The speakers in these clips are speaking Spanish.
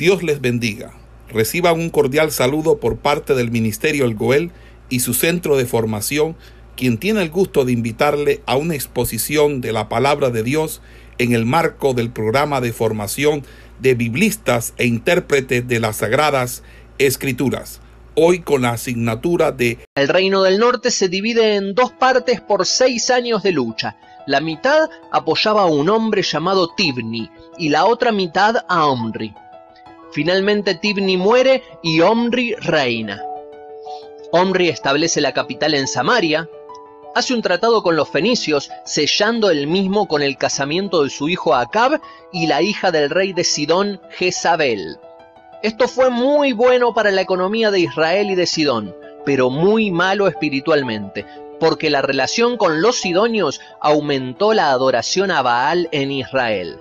Dios les bendiga. Reciban un cordial saludo por parte del Ministerio El Goel y su centro de formación, quien tiene el gusto de invitarle a una exposición de la palabra de Dios en el marco del programa de formación de biblistas e intérpretes de las Sagradas Escrituras. Hoy con la asignatura de El Reino del Norte se divide en dos partes por seis años de lucha. La mitad apoyaba a un hombre llamado Tibni y la otra mitad a Omri. Finalmente Tibni muere y Omri reina. Omri establece la capital en Samaria, hace un tratado con los fenicios, sellando el mismo con el casamiento de su hijo Acab y la hija del rey de Sidón, Jezabel. Esto fue muy bueno para la economía de Israel y de Sidón, pero muy malo espiritualmente, porque la relación con los sidonios aumentó la adoración a Baal en Israel.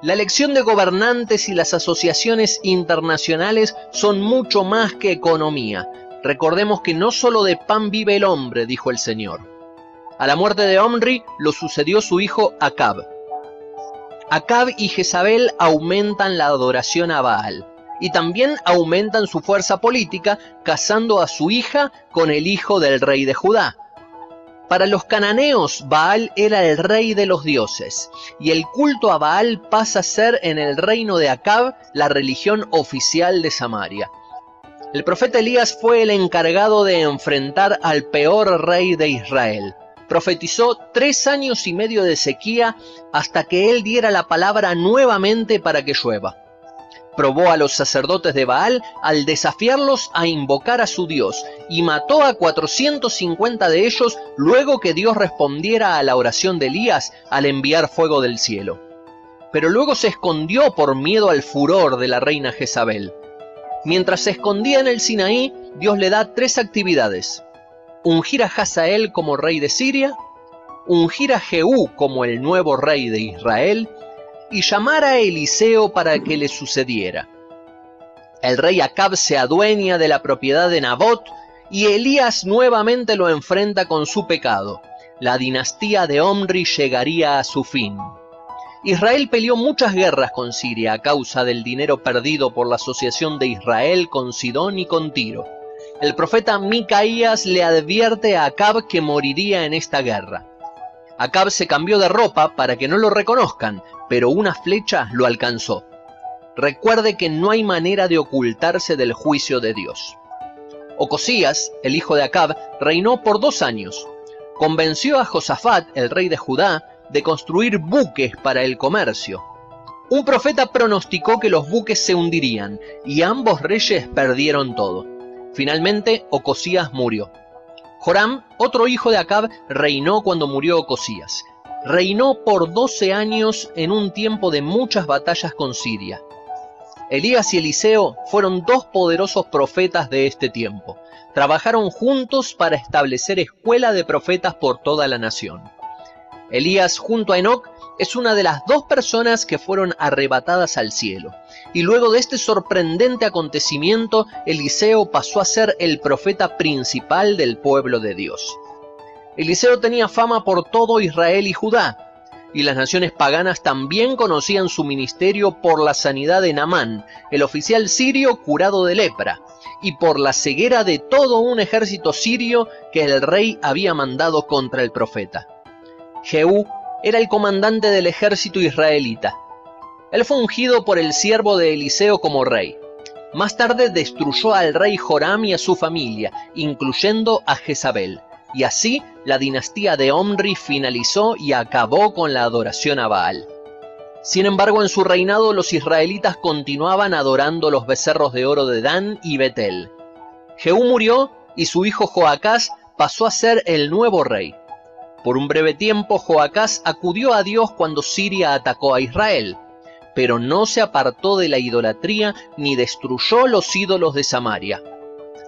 La elección de gobernantes y las asociaciones internacionales son mucho más que economía. Recordemos que no solo de pan vive el hombre, dijo el Señor. A la muerte de Omri lo sucedió su hijo Acab. Acab y Jezabel aumentan la adoración a Baal y también aumentan su fuerza política casando a su hija con el hijo del rey de Judá. Para los cananeos, Baal era el rey de los dioses, y el culto a Baal pasa a ser en el reino de Acab la religión oficial de Samaria. El profeta Elías fue el encargado de enfrentar al peor rey de Israel. Profetizó tres años y medio de sequía hasta que él diera la palabra nuevamente para que llueva probó a los sacerdotes de Baal al desafiarlos a invocar a su Dios y mató a 450 de ellos luego que Dios respondiera a la oración de Elías al enviar fuego del cielo. Pero luego se escondió por miedo al furor de la reina Jezabel. Mientras se escondía en el Sinaí, Dios le da tres actividades. Ungir a Hazael como rey de Siria, ungir a Jehú como el nuevo rey de Israel y llamar a Eliseo para que le sucediera. El rey Acab se adueña de la propiedad de Nabot y Elías nuevamente lo enfrenta con su pecado. La dinastía de Omri llegaría a su fin. Israel peleó muchas guerras con Siria a causa del dinero perdido por la asociación de Israel con Sidón y con Tiro. El profeta Micaías le advierte a Acab que moriría en esta guerra. Acab se cambió de ropa para que no lo reconozcan, pero una flecha lo alcanzó. Recuerde que no hay manera de ocultarse del juicio de Dios. Ocosías, el hijo de Acab, reinó por dos años. Convenció a Josafat, el rey de Judá, de construir buques para el comercio. Un profeta pronosticó que los buques se hundirían y ambos reyes perdieron todo. Finalmente, Ocosías murió. Joram, otro hijo de Acab, reinó cuando murió Ocosías reinó por 12 años en un tiempo de muchas batallas con Siria. Elías y Eliseo fueron dos poderosos profetas de este tiempo. Trabajaron juntos para establecer escuela de profetas por toda la nación. Elías junto a Enoch es una de las dos personas que fueron arrebatadas al cielo. Y luego de este sorprendente acontecimiento, Eliseo pasó a ser el profeta principal del pueblo de Dios. Eliseo tenía fama por todo Israel y Judá, y las naciones paganas también conocían su ministerio por la sanidad de Namán, el oficial sirio curado de lepra, y por la ceguera de todo un ejército sirio que el rey había mandado contra el profeta. Jehú era el comandante del ejército israelita. Él fue ungido por el siervo de Eliseo como rey. Más tarde destruyó al rey Joram y a su familia, incluyendo a Jezabel y así la dinastía de Omri finalizó y acabó con la adoración a Baal. Sin embargo, en su reinado los israelitas continuaban adorando los becerros de oro de Dan y Betel. Jehú murió y su hijo Joacás pasó a ser el nuevo rey. Por un breve tiempo Joacás acudió a Dios cuando Siria atacó a Israel, pero no se apartó de la idolatría ni destruyó los ídolos de Samaria.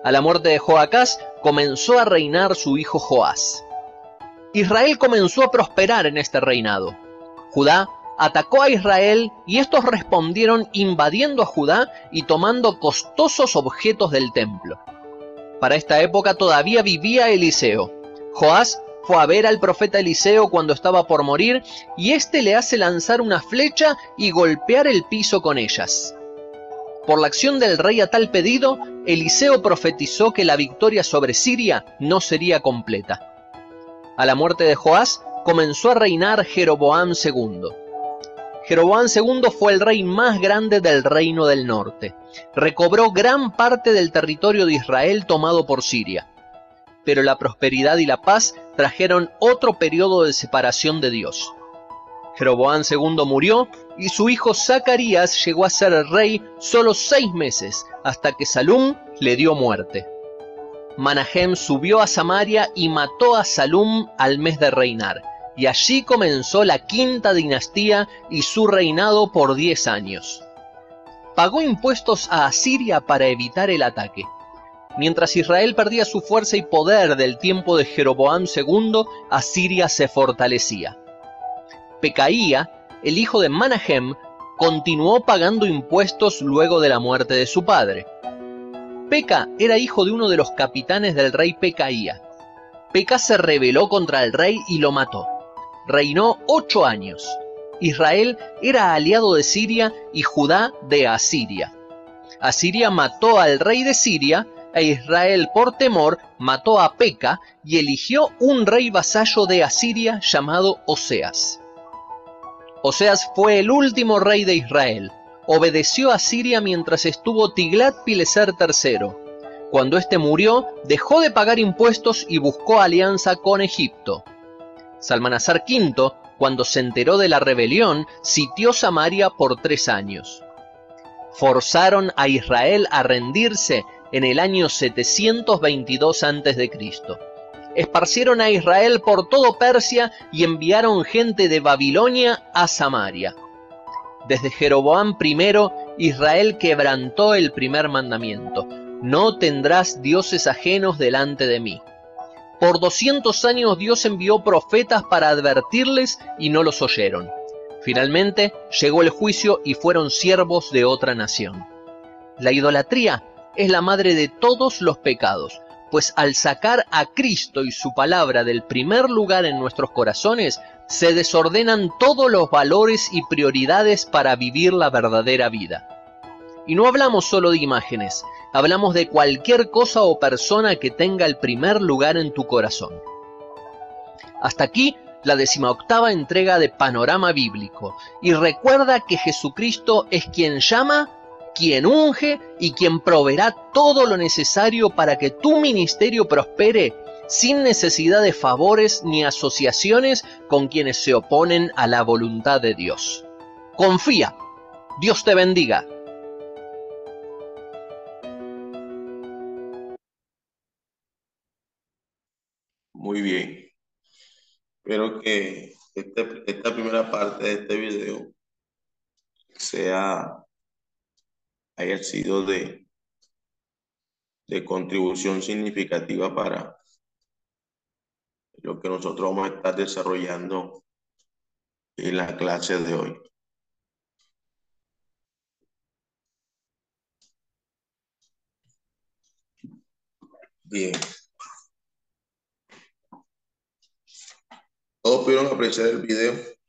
A la muerte de Joacás comenzó a reinar su hijo Joás. Israel comenzó a prosperar en este reinado. Judá atacó a Israel y estos respondieron invadiendo a Judá y tomando costosos objetos del templo. Para esta época todavía vivía Eliseo. Joás fue a ver al profeta Eliseo cuando estaba por morir y éste le hace lanzar una flecha y golpear el piso con ellas. Por la acción del rey a tal pedido, Eliseo profetizó que la victoria sobre Siria no sería completa. A la muerte de Joás, comenzó a reinar Jeroboam II. Jeroboam II fue el rey más grande del reino del norte. Recobró gran parte del territorio de Israel tomado por Siria. Pero la prosperidad y la paz trajeron otro periodo de separación de Dios. Jeroboam II murió y su hijo Zacarías llegó a ser rey solo seis meses, hasta que Salum le dio muerte. Manahem subió a Samaria y mató a Salum al mes de reinar, y allí comenzó la quinta dinastía y su reinado por diez años. Pagó impuestos a Asiria para evitar el ataque. Mientras Israel perdía su fuerza y poder del tiempo de Jeroboam II, Asiria se fortalecía. Pecaía, el hijo de Manahem, continuó pagando impuestos luego de la muerte de su padre. Peca era hijo de uno de los capitanes del rey Pecaía. Peca se rebeló contra el rey y lo mató. Reinó ocho años. Israel era aliado de Siria y Judá de Asiria. Asiria mató al rey de Siria e Israel por temor mató a Peca y eligió un rey vasallo de Asiria llamado Oseas. Oseas fue el último rey de Israel. Obedeció a Siria mientras estuvo Tiglat-Pileser III. Cuando éste murió, dejó de pagar impuestos y buscó alianza con Egipto. Salmanasar V, cuando se enteró de la rebelión, sitió Samaria por tres años. Forzaron a Israel a rendirse en el año 722 a.C esparcieron a Israel por todo Persia y enviaron gente de Babilonia a Samaria. Desde Jeroboam I, Israel quebrantó el primer mandamiento, no tendrás dioses ajenos delante de mí. Por 200 años Dios envió profetas para advertirles y no los oyeron. Finalmente llegó el juicio y fueron siervos de otra nación. La idolatría es la madre de todos los pecados pues al sacar a Cristo y su palabra del primer lugar en nuestros corazones, se desordenan todos los valores y prioridades para vivir la verdadera vida. Y no hablamos solo de imágenes, hablamos de cualquier cosa o persona que tenga el primer lugar en tu corazón. Hasta aquí la decimoctava entrega de Panorama Bíblico, y recuerda que Jesucristo es quien llama quien unge y quien proveerá todo lo necesario para que tu ministerio prospere sin necesidad de favores ni asociaciones con quienes se oponen a la voluntad de Dios. Confía. Dios te bendiga. Muy bien. Espero que esta primera parte de este video sea haya sido de, de contribución significativa para lo que nosotros vamos a estar desarrollando en la clase de hoy. Bien. ¿Todos pudieron apreciar el video?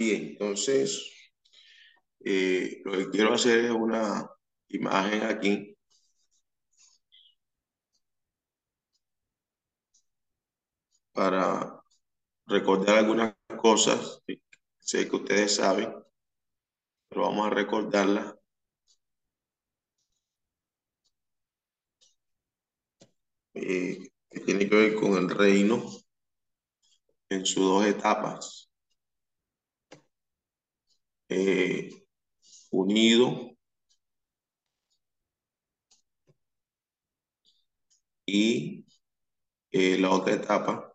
Bien, entonces eh, lo que quiero hacer es una imagen aquí. Para recordar algunas cosas, sé que ustedes saben, pero vamos a recordarlas. Eh, tiene que ver con el reino en sus dos etapas. Eh, unido y eh, la otra etapa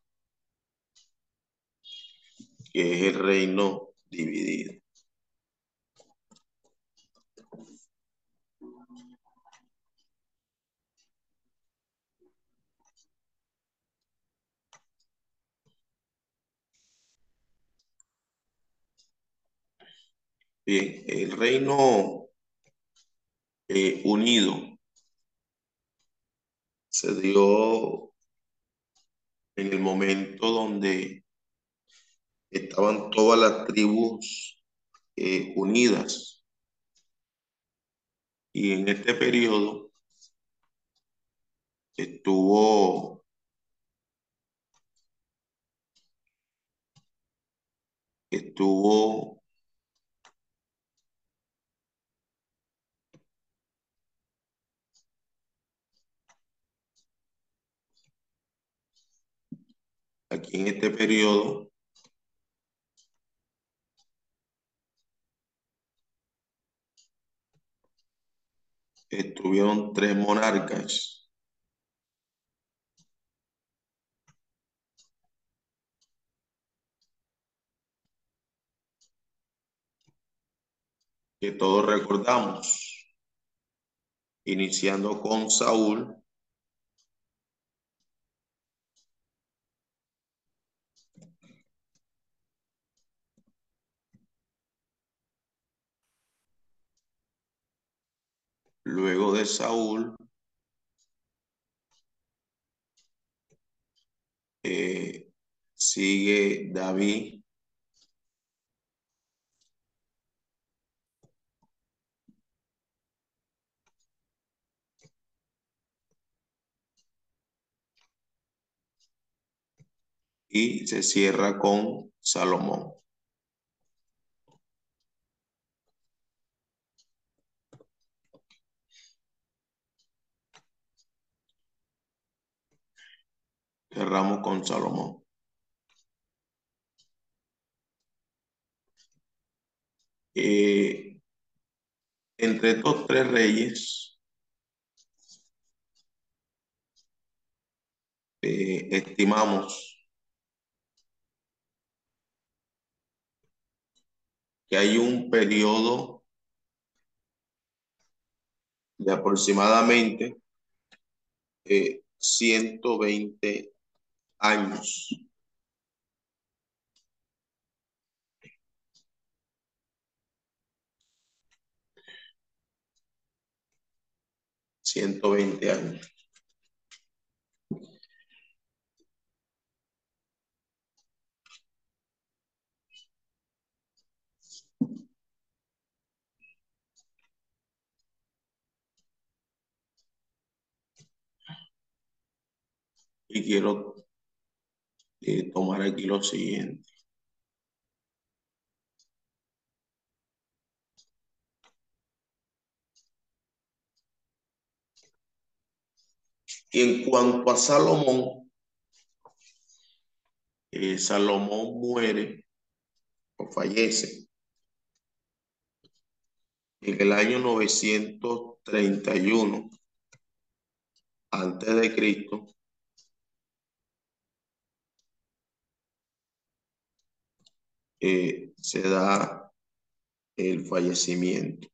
que es el reino dividido. Bien, el reino eh, unido se dio en el momento donde estaban todas las tribus eh, unidas. Y en este periodo estuvo estuvo aquí en este periodo estuvieron tres monarcas. que todos recordamos, iniciando con Saúl, Luego de Saúl, eh, sigue David. Y se cierra con Salomón. Cerramos con Salomón. Eh, entre estos tres reyes, eh, estimamos que hay un periodo de aproximadamente eh, 120 años. Ciento veinte años. Y quiero eh, tomar aquí lo siguiente. Y en cuanto a Salomón, eh, Salomón muere o fallece en el año 931 antes de Cristo Eh, se da el fallecimiento.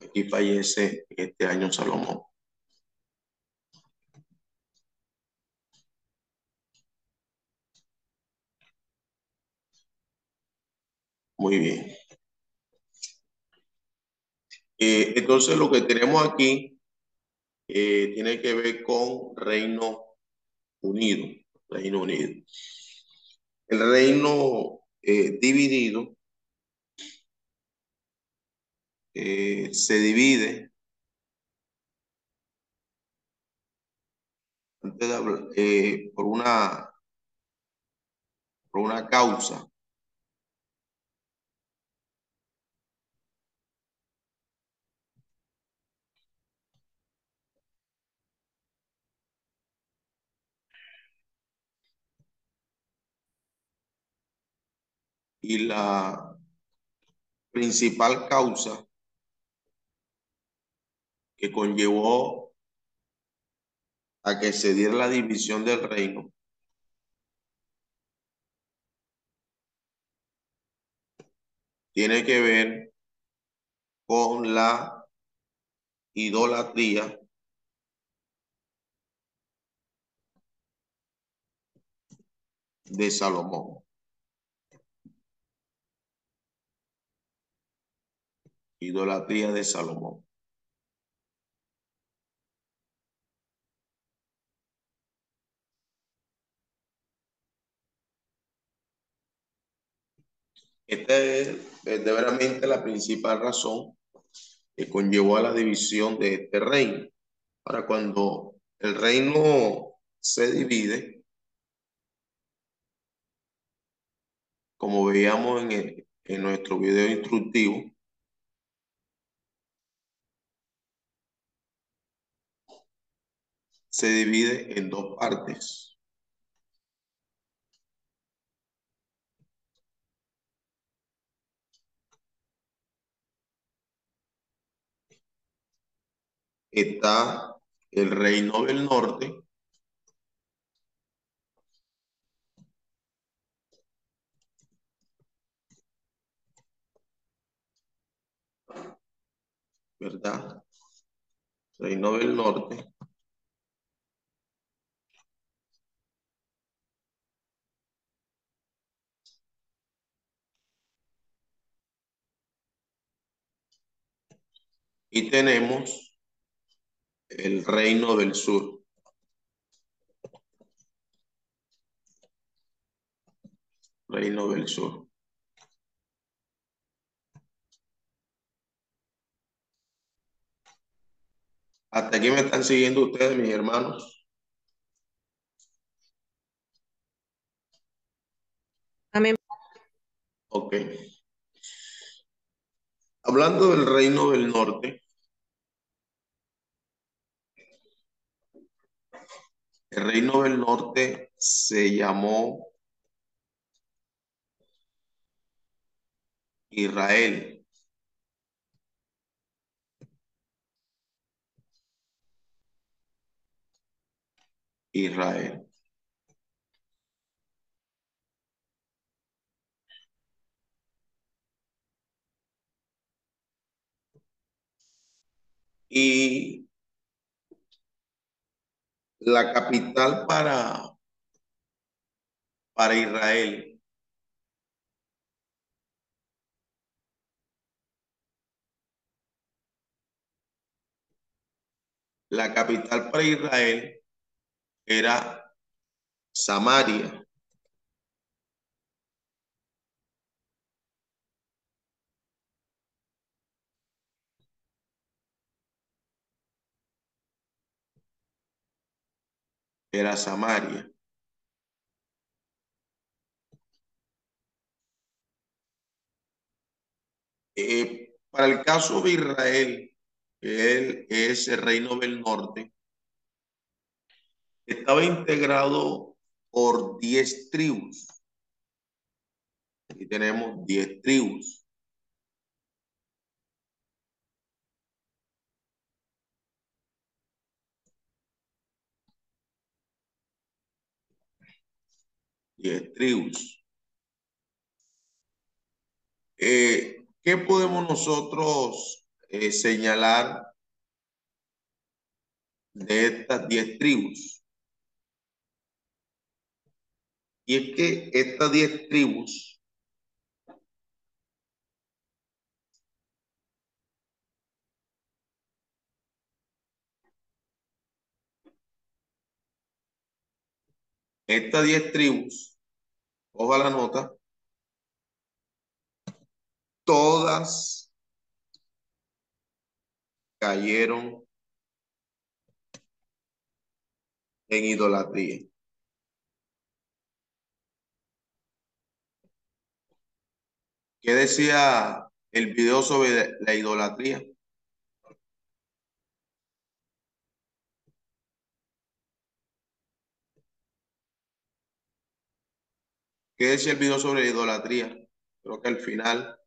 Aquí fallece este año Salomón. Muy bien. Eh, entonces lo que tenemos aquí eh, tiene que ver con Reino Unido. Reino Unido. el reino eh, dividido eh, se divide eh, por una por una causa y la principal causa que conllevó a que se diera la división del reino tiene que ver con la idolatría de Salomón. Idolatría de Salomón. Esta es verdaderamente la principal razón que conllevó a la división de este reino. Ahora, cuando el reino se divide, como veíamos en, en nuestro video instructivo, se divide en dos partes. Está el reino del norte ¿verdad? Reino del Norte. Y tenemos el reino del sur. Reino del sur. Hasta aquí me están siguiendo ustedes, mis hermanos. Amén. Ok. Hablando del reino del norte, el reino del norte se llamó Israel. Israel. Y la capital para, para Israel la capital para Israel era Samaria. Era Samaria. Eh, para el caso de Israel, él es el reino del norte, estaba integrado por 10 tribus. Aquí tenemos 10 tribus. Diez tribus. Eh, ¿Qué podemos nosotros eh, señalar de estas diez tribus? Y es que estas diez tribus estas diez tribus Ojo la nota. Todas cayeron en idolatría. ¿Qué decía el video sobre la idolatría? ¿Qué decía el video sobre la idolatría? Creo que al final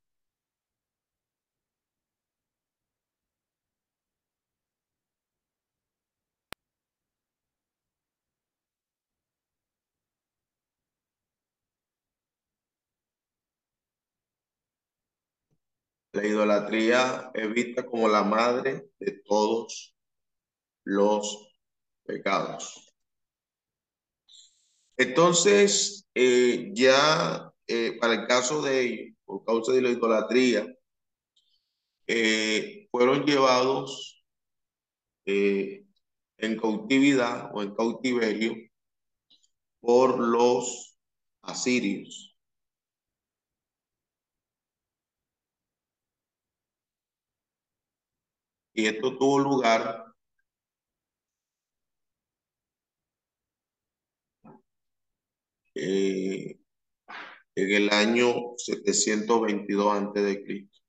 La idolatría es vista como la madre de todos los pecados. Entonces, eh, ya eh, para el caso de ellos, por causa de la idolatría, eh, fueron llevados en cautividad o en cautiverio por los asirios. Y esto tuvo lugar eh, en el año 722 antes de Cristo.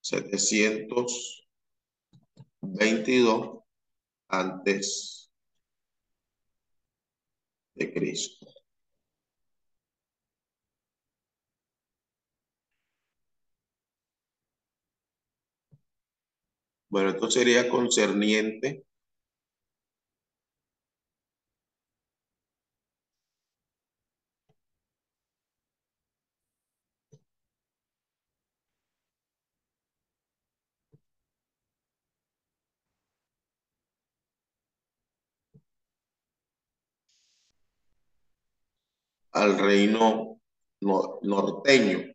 Setecientos veintidós antes de Cristo. Bueno, esto sería concerniente al reino norteño.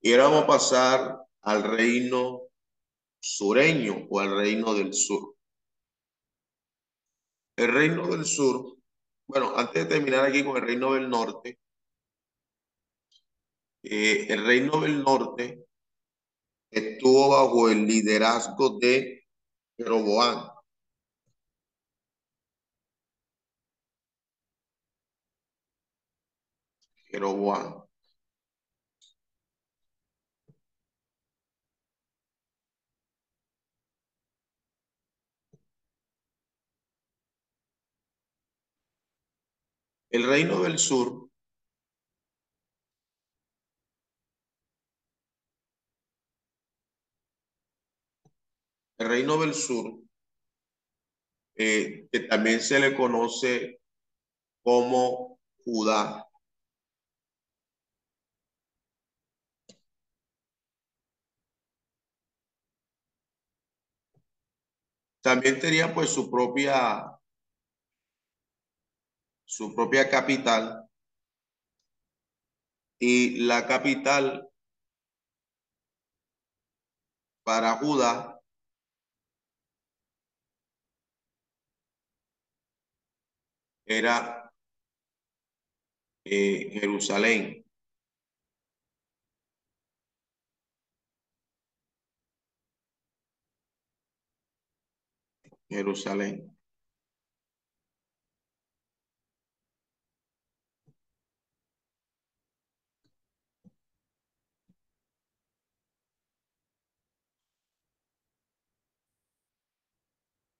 Y ahora vamos a pasar al reino sureño o al reino del sur. El reino del sur, bueno, antes de terminar aquí con el reino del norte, eh, el reino del norte estuvo bajo el liderazgo de Jeroboam. Jeroboam. El reino del sur el reino del sur, eh, que también se le conoce como Judá. También tenía pues su propia, su propia capital. Y la capital para Judá era eh, Jerusalén. Jerusalén.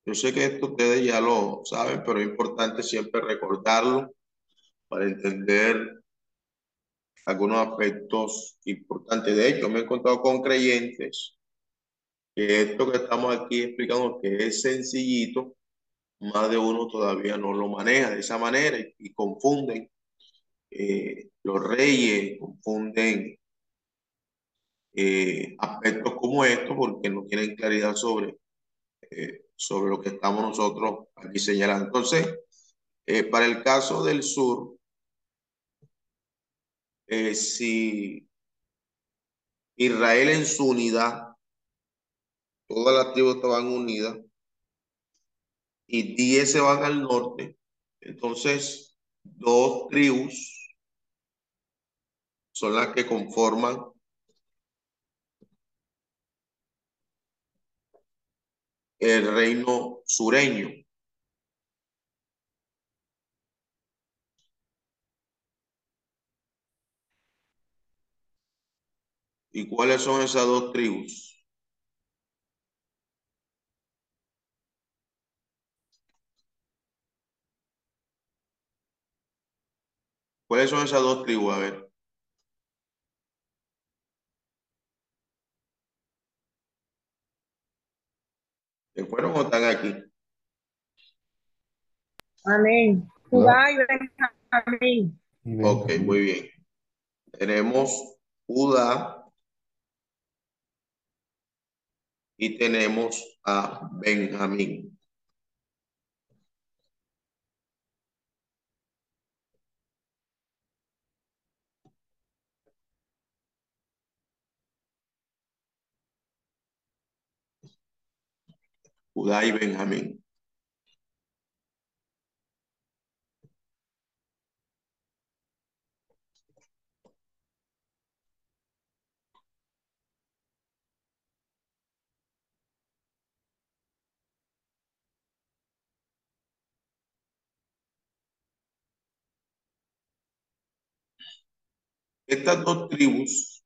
Yo sé que esto ustedes ya lo saben, pero es importante siempre recordarlo para entender algunos aspectos importantes. De hecho, me he encontrado con creyentes que esto que estamos aquí explicando que es sencillito, más de uno todavía no lo maneja de esa manera y, confunden eh, los reyes, confunden eh, aspectos como estos porque no tienen claridad sobre, eh, sobre lo que estamos nosotros aquí señalando. Entonces, para el caso del sur, si Israel en su unidad todas las tribus estaban unidas y diez se van al norte. Entonces, dos tribus son las que conforman el reino sureño. ¿Y cuáles son esas dos tribus? ¿Cuáles son esas dos tribus? A ver. ¿Se fueron o están aquí? Amén. Judá y Benjamín. Ok, muy bien. Tenemos Judá y tenemos a Benjamín. Judá y Benjamín. Estas dos tribus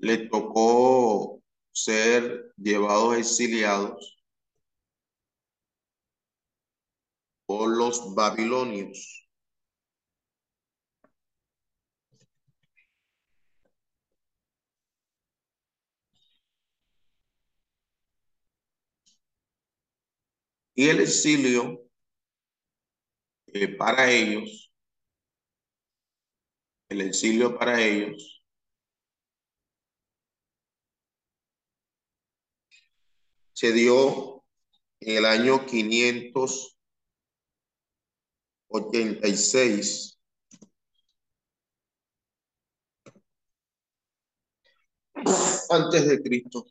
le tocó ser llevados exiliados por los babilonios. Y el exilio eh, para ellos, el exilio para ellos, se dio en el año 586 antes de Cristo.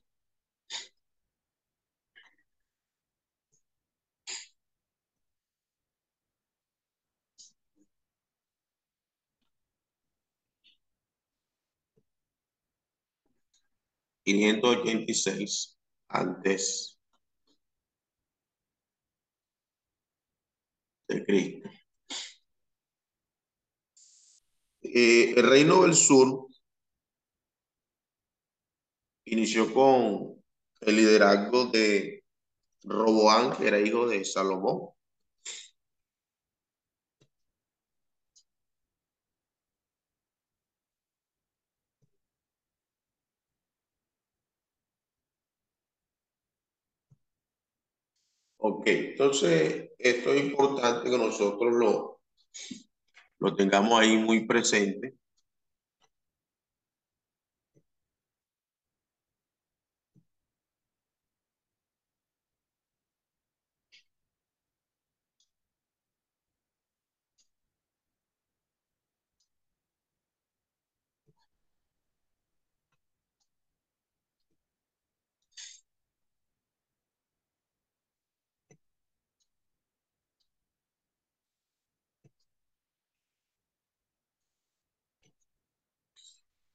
Quinientos ochenta y seis antes de Cristo. Eh, el reino del sur inició con el liderazgo de Roboán, que era hijo de Salomón. Ok, entonces esto es importante que nosotros lo, lo tengamos ahí muy presente.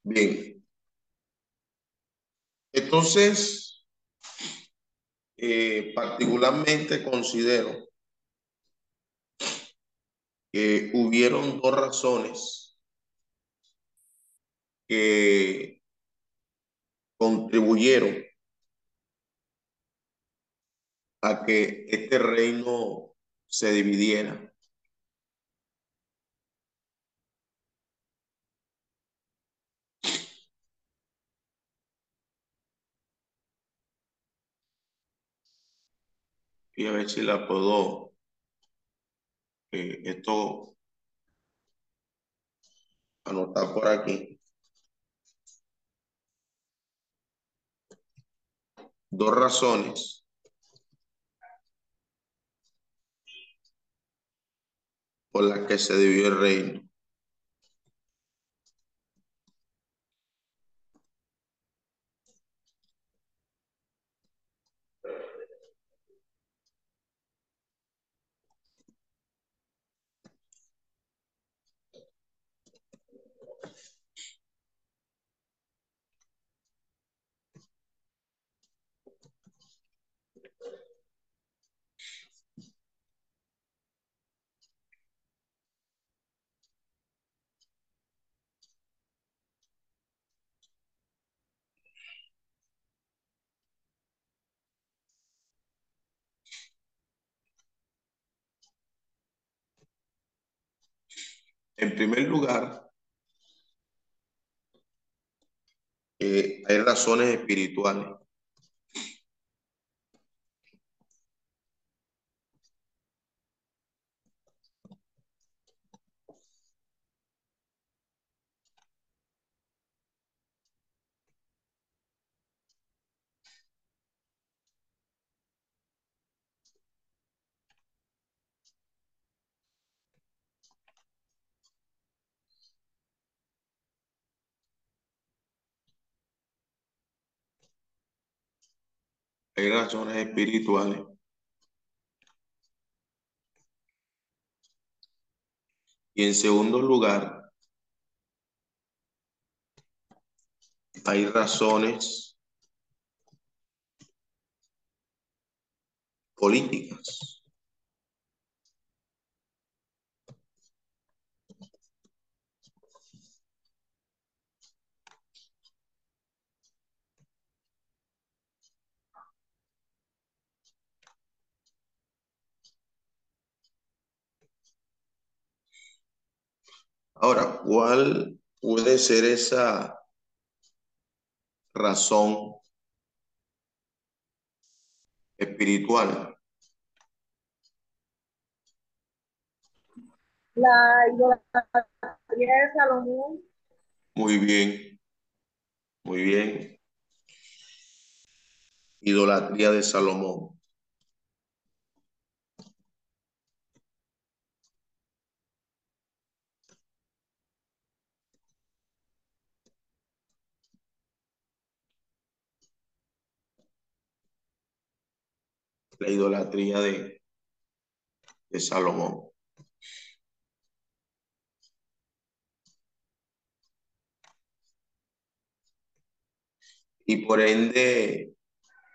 Bien. Entonces, eh, particularmente considero que hubieron dos razones que contribuyeron a que este reino se dividiera. Y a ver si la puedo eh, esto anotar por aquí. Dos razones por las que se dividió el reino. En primer lugar, eh, hay razones espirituales. Hay razones espirituales. Y en segundo lugar, hay razones políticas. Ahora, ¿cuál puede ser esa razón espiritual? La idolatría de Salomón, Muy bien, muy bien. Idolatría de Salomón. La idolatría de, Salomón. Y por ende,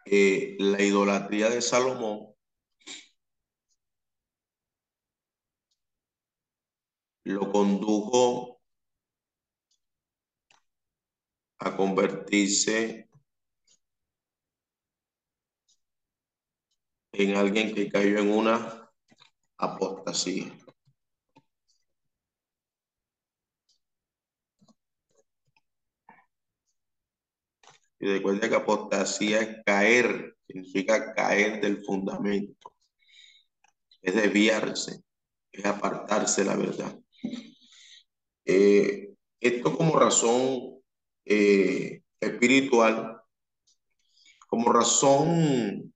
eh, la idolatría de Salomón lo condujo a convertirse en alguien que cayó en una apostasía. Y recuerda que apostasía es caer, significa caer del fundamento, es desviarse, es apartarse la verdad. Eh, esto como razón eh, espiritual, como razón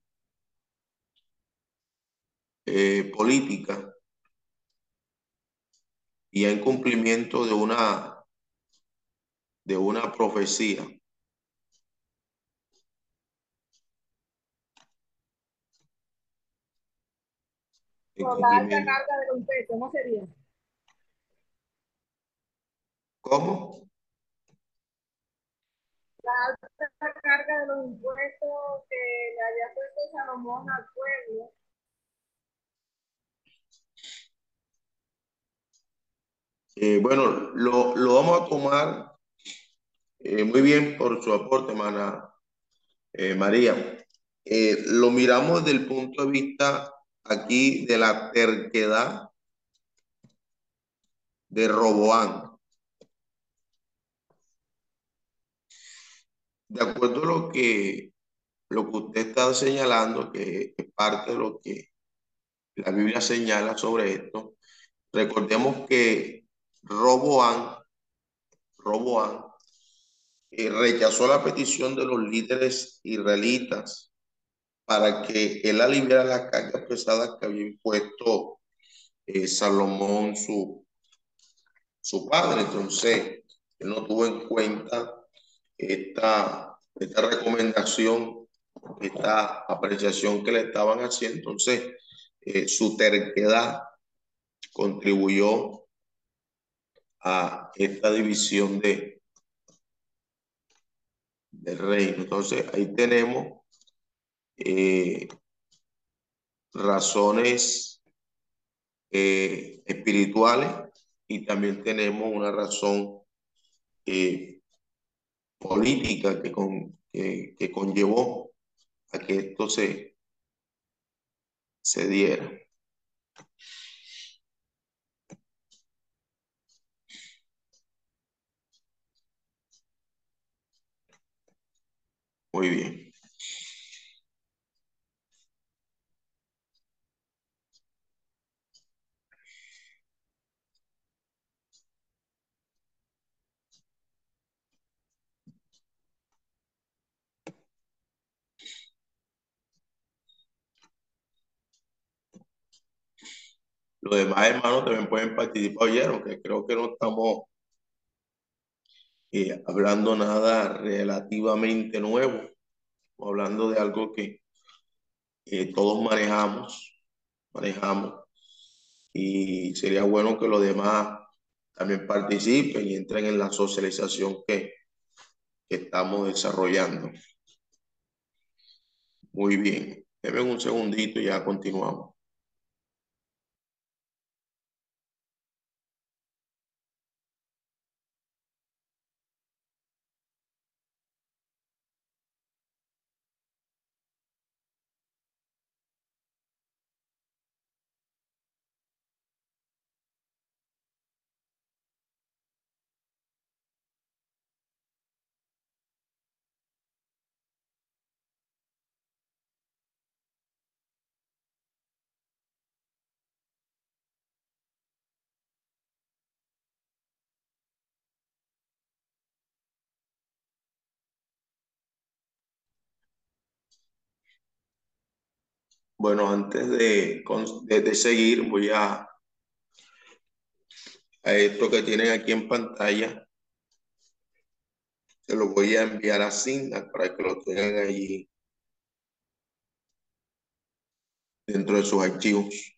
eh, política y en cumplimiento de una de una profecía. La alta carga de los impuestos, ¿cómo sería? ¿Cómo? La alta carga de los impuestos que le había puesto Salomón al pueblo. Eh, bueno, lo, lo vamos a tomar eh, muy bien por su aporte, hermana eh, María. Lo miramos desde el punto de vista aquí de la terquedad de Roboán. De acuerdo a lo que, lo que usted está señalando, que es parte de lo que la Biblia señala sobre esto, recordemos que Roboán, Roboán eh, rechazó la petición de los líderes israelitas para que él aliviara las cargas pesadas que había impuesto eh, Salomón, su, su padre. Entonces, él no tuvo en cuenta esta, esta recomendación, esta apreciación que le estaban haciendo. Entonces, eh, su terquedad contribuyó a esta división de, del reino. Entonces, ahí tenemos eh, razones eh, espirituales y también tenemos una razón eh, política que, con, que, que conllevó a que esto se, se diera. Muy bien. Los demás hermanos también pueden participar, oyeron que creo que no estamos hablando nada relativamente nuevo, hablando de algo que todos manejamos, manejamos, y sería bueno que los demás también participen y entren en la socialización que, que estamos desarrollando. Muy bien, denme un segundito y ya continuamos. Bueno, antes de, de, seguir, voy a, a esto que tienen aquí en pantalla. Se lo voy a enviar a Signa para que lo tengan allí dentro de sus archivos.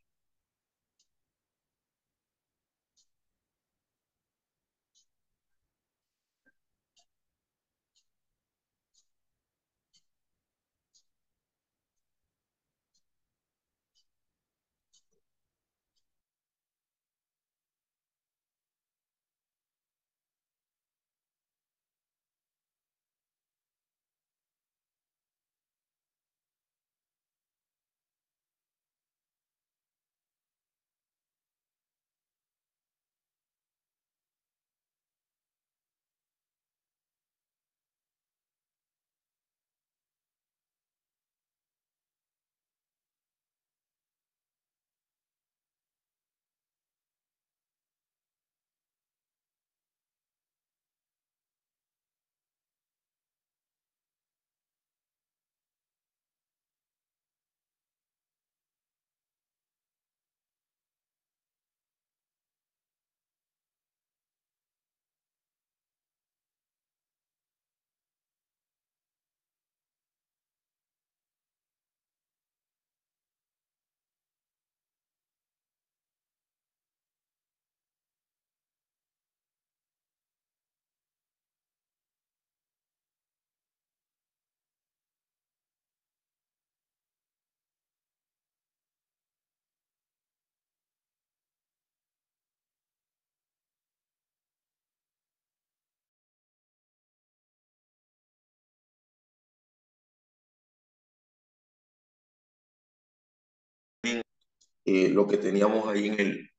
Eh, lo que teníamos ahí en el,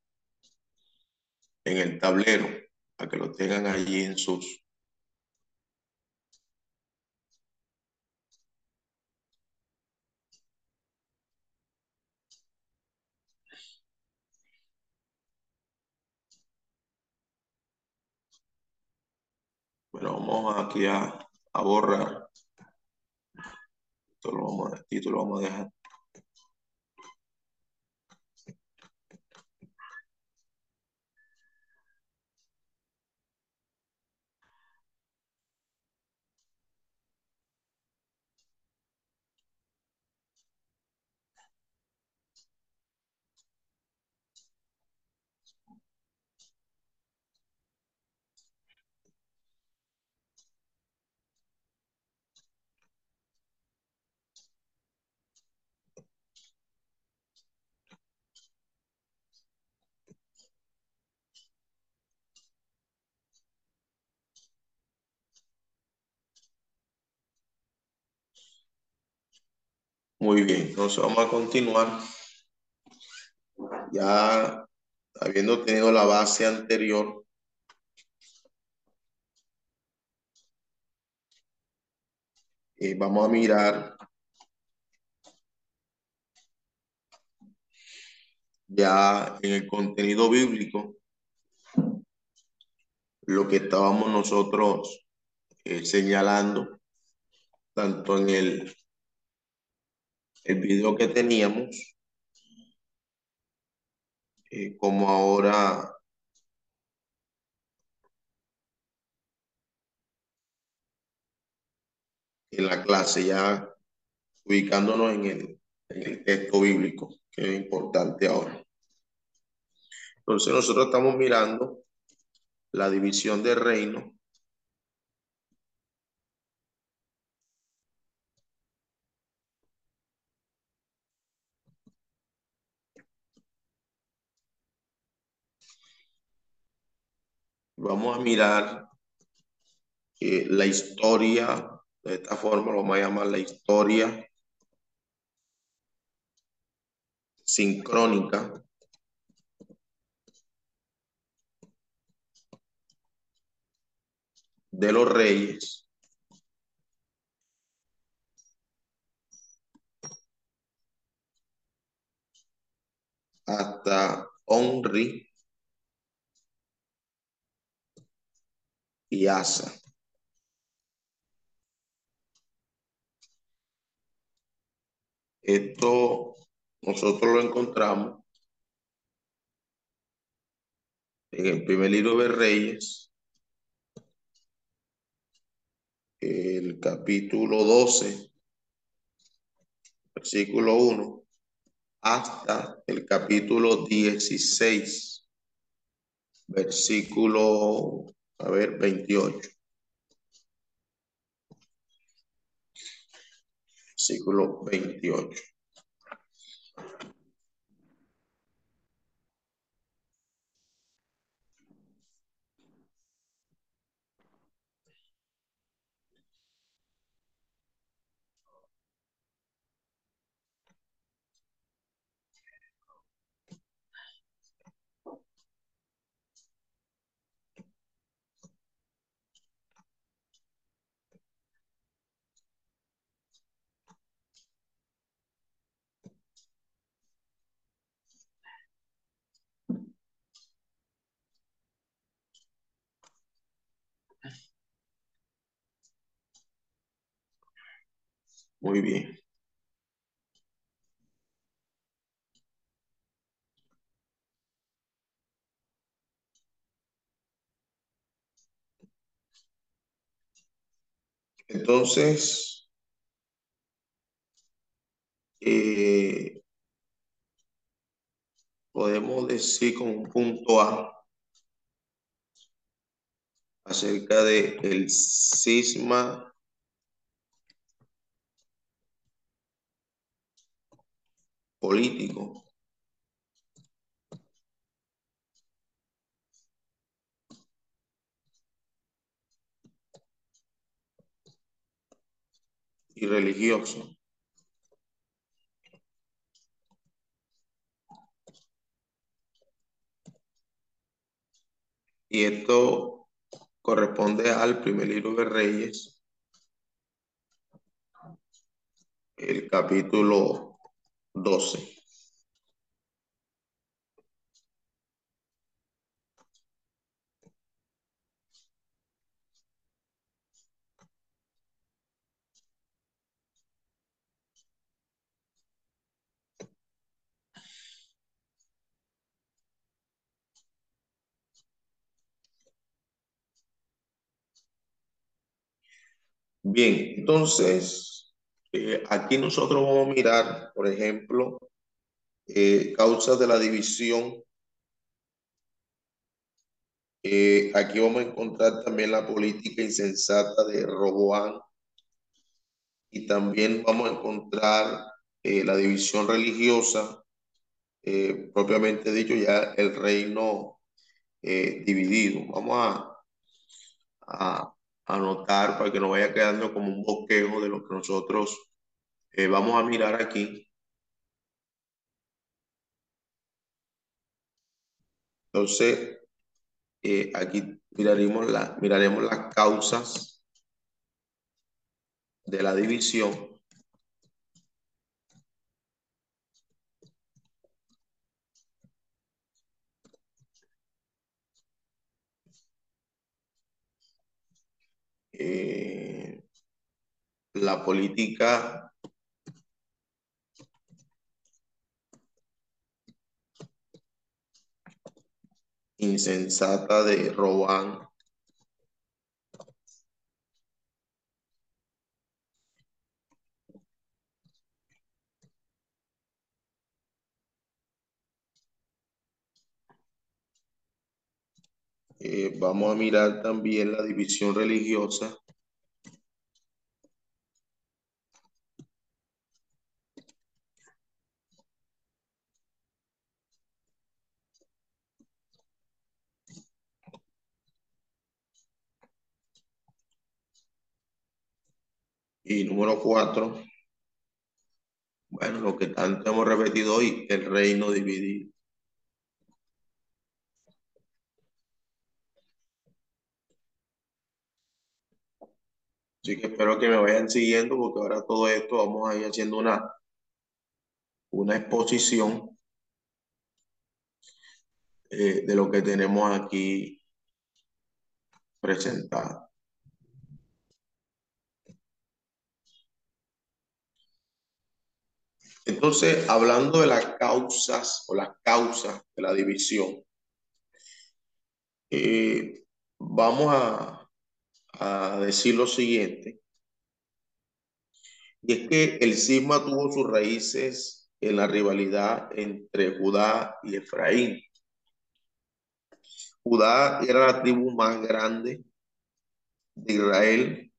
en el tablero, para que lo tengan allí en sus... Bueno, vamos aquí a, a borrar. Esto lo vamos, esto lo vamos a dejar. Muy bien, entonces vamos a continuar. Ya habiendo tenido la base anterior, eh, vamos a mirar ya en el contenido bíblico lo que estábamos nosotros eh, señalando, tanto en el, el video que teníamos, eh, como ahora en la clase, ya ubicándonos en el, en el texto bíblico, que es importante ahora. Entonces nosotros estamos mirando la división del reino Vamos a mirar eh, la historia, de esta forma lo vamos a llamar la historia sincrónica. De los reyes. Hasta Onri y Asa. Esto nosotros lo encontramos en el primer libro de Reyes, el capítulo 12, versículo 1, hasta el capítulo 16, versículo, a ver, 28. Versículo 28. Muy bien. Entonces, eh, podemos decir como un punto A acerca de el cisma político y religioso. Y esto corresponde al primer libro de Reyes, el capítulo 12. Bien, entonces, eh, aquí nosotros vamos a mirar, por ejemplo, eh, causas de la división. Eh, aquí vamos a encontrar también la política insensata de Roboán y también vamos a encontrar la división religiosa, propiamente dicho, ya el reino dividido. Vamos a anotar para que no vaya quedando como un bosquejo de lo que nosotros eh, vamos a mirar aquí. Entonces, eh, aquí miraremos, la, miraremos las causas de la división eh, la política insensata de Robán Eh, vamos a mirar también la división religiosa. Y número cuatro, bueno, lo que tanto hemos repetido hoy, el reino dividido. Así que espero que me vayan siguiendo porque ahora todo esto vamos a ir haciendo una, una exposición eh, de lo que tenemos aquí presentado. Entonces, hablando de las causas o las causas de la división, eh, vamos a, a decir lo siguiente, y es que el cisma tuvo sus raíces en la rivalidad entre Judá y Efraín. Judá era la tribu más grande de Israel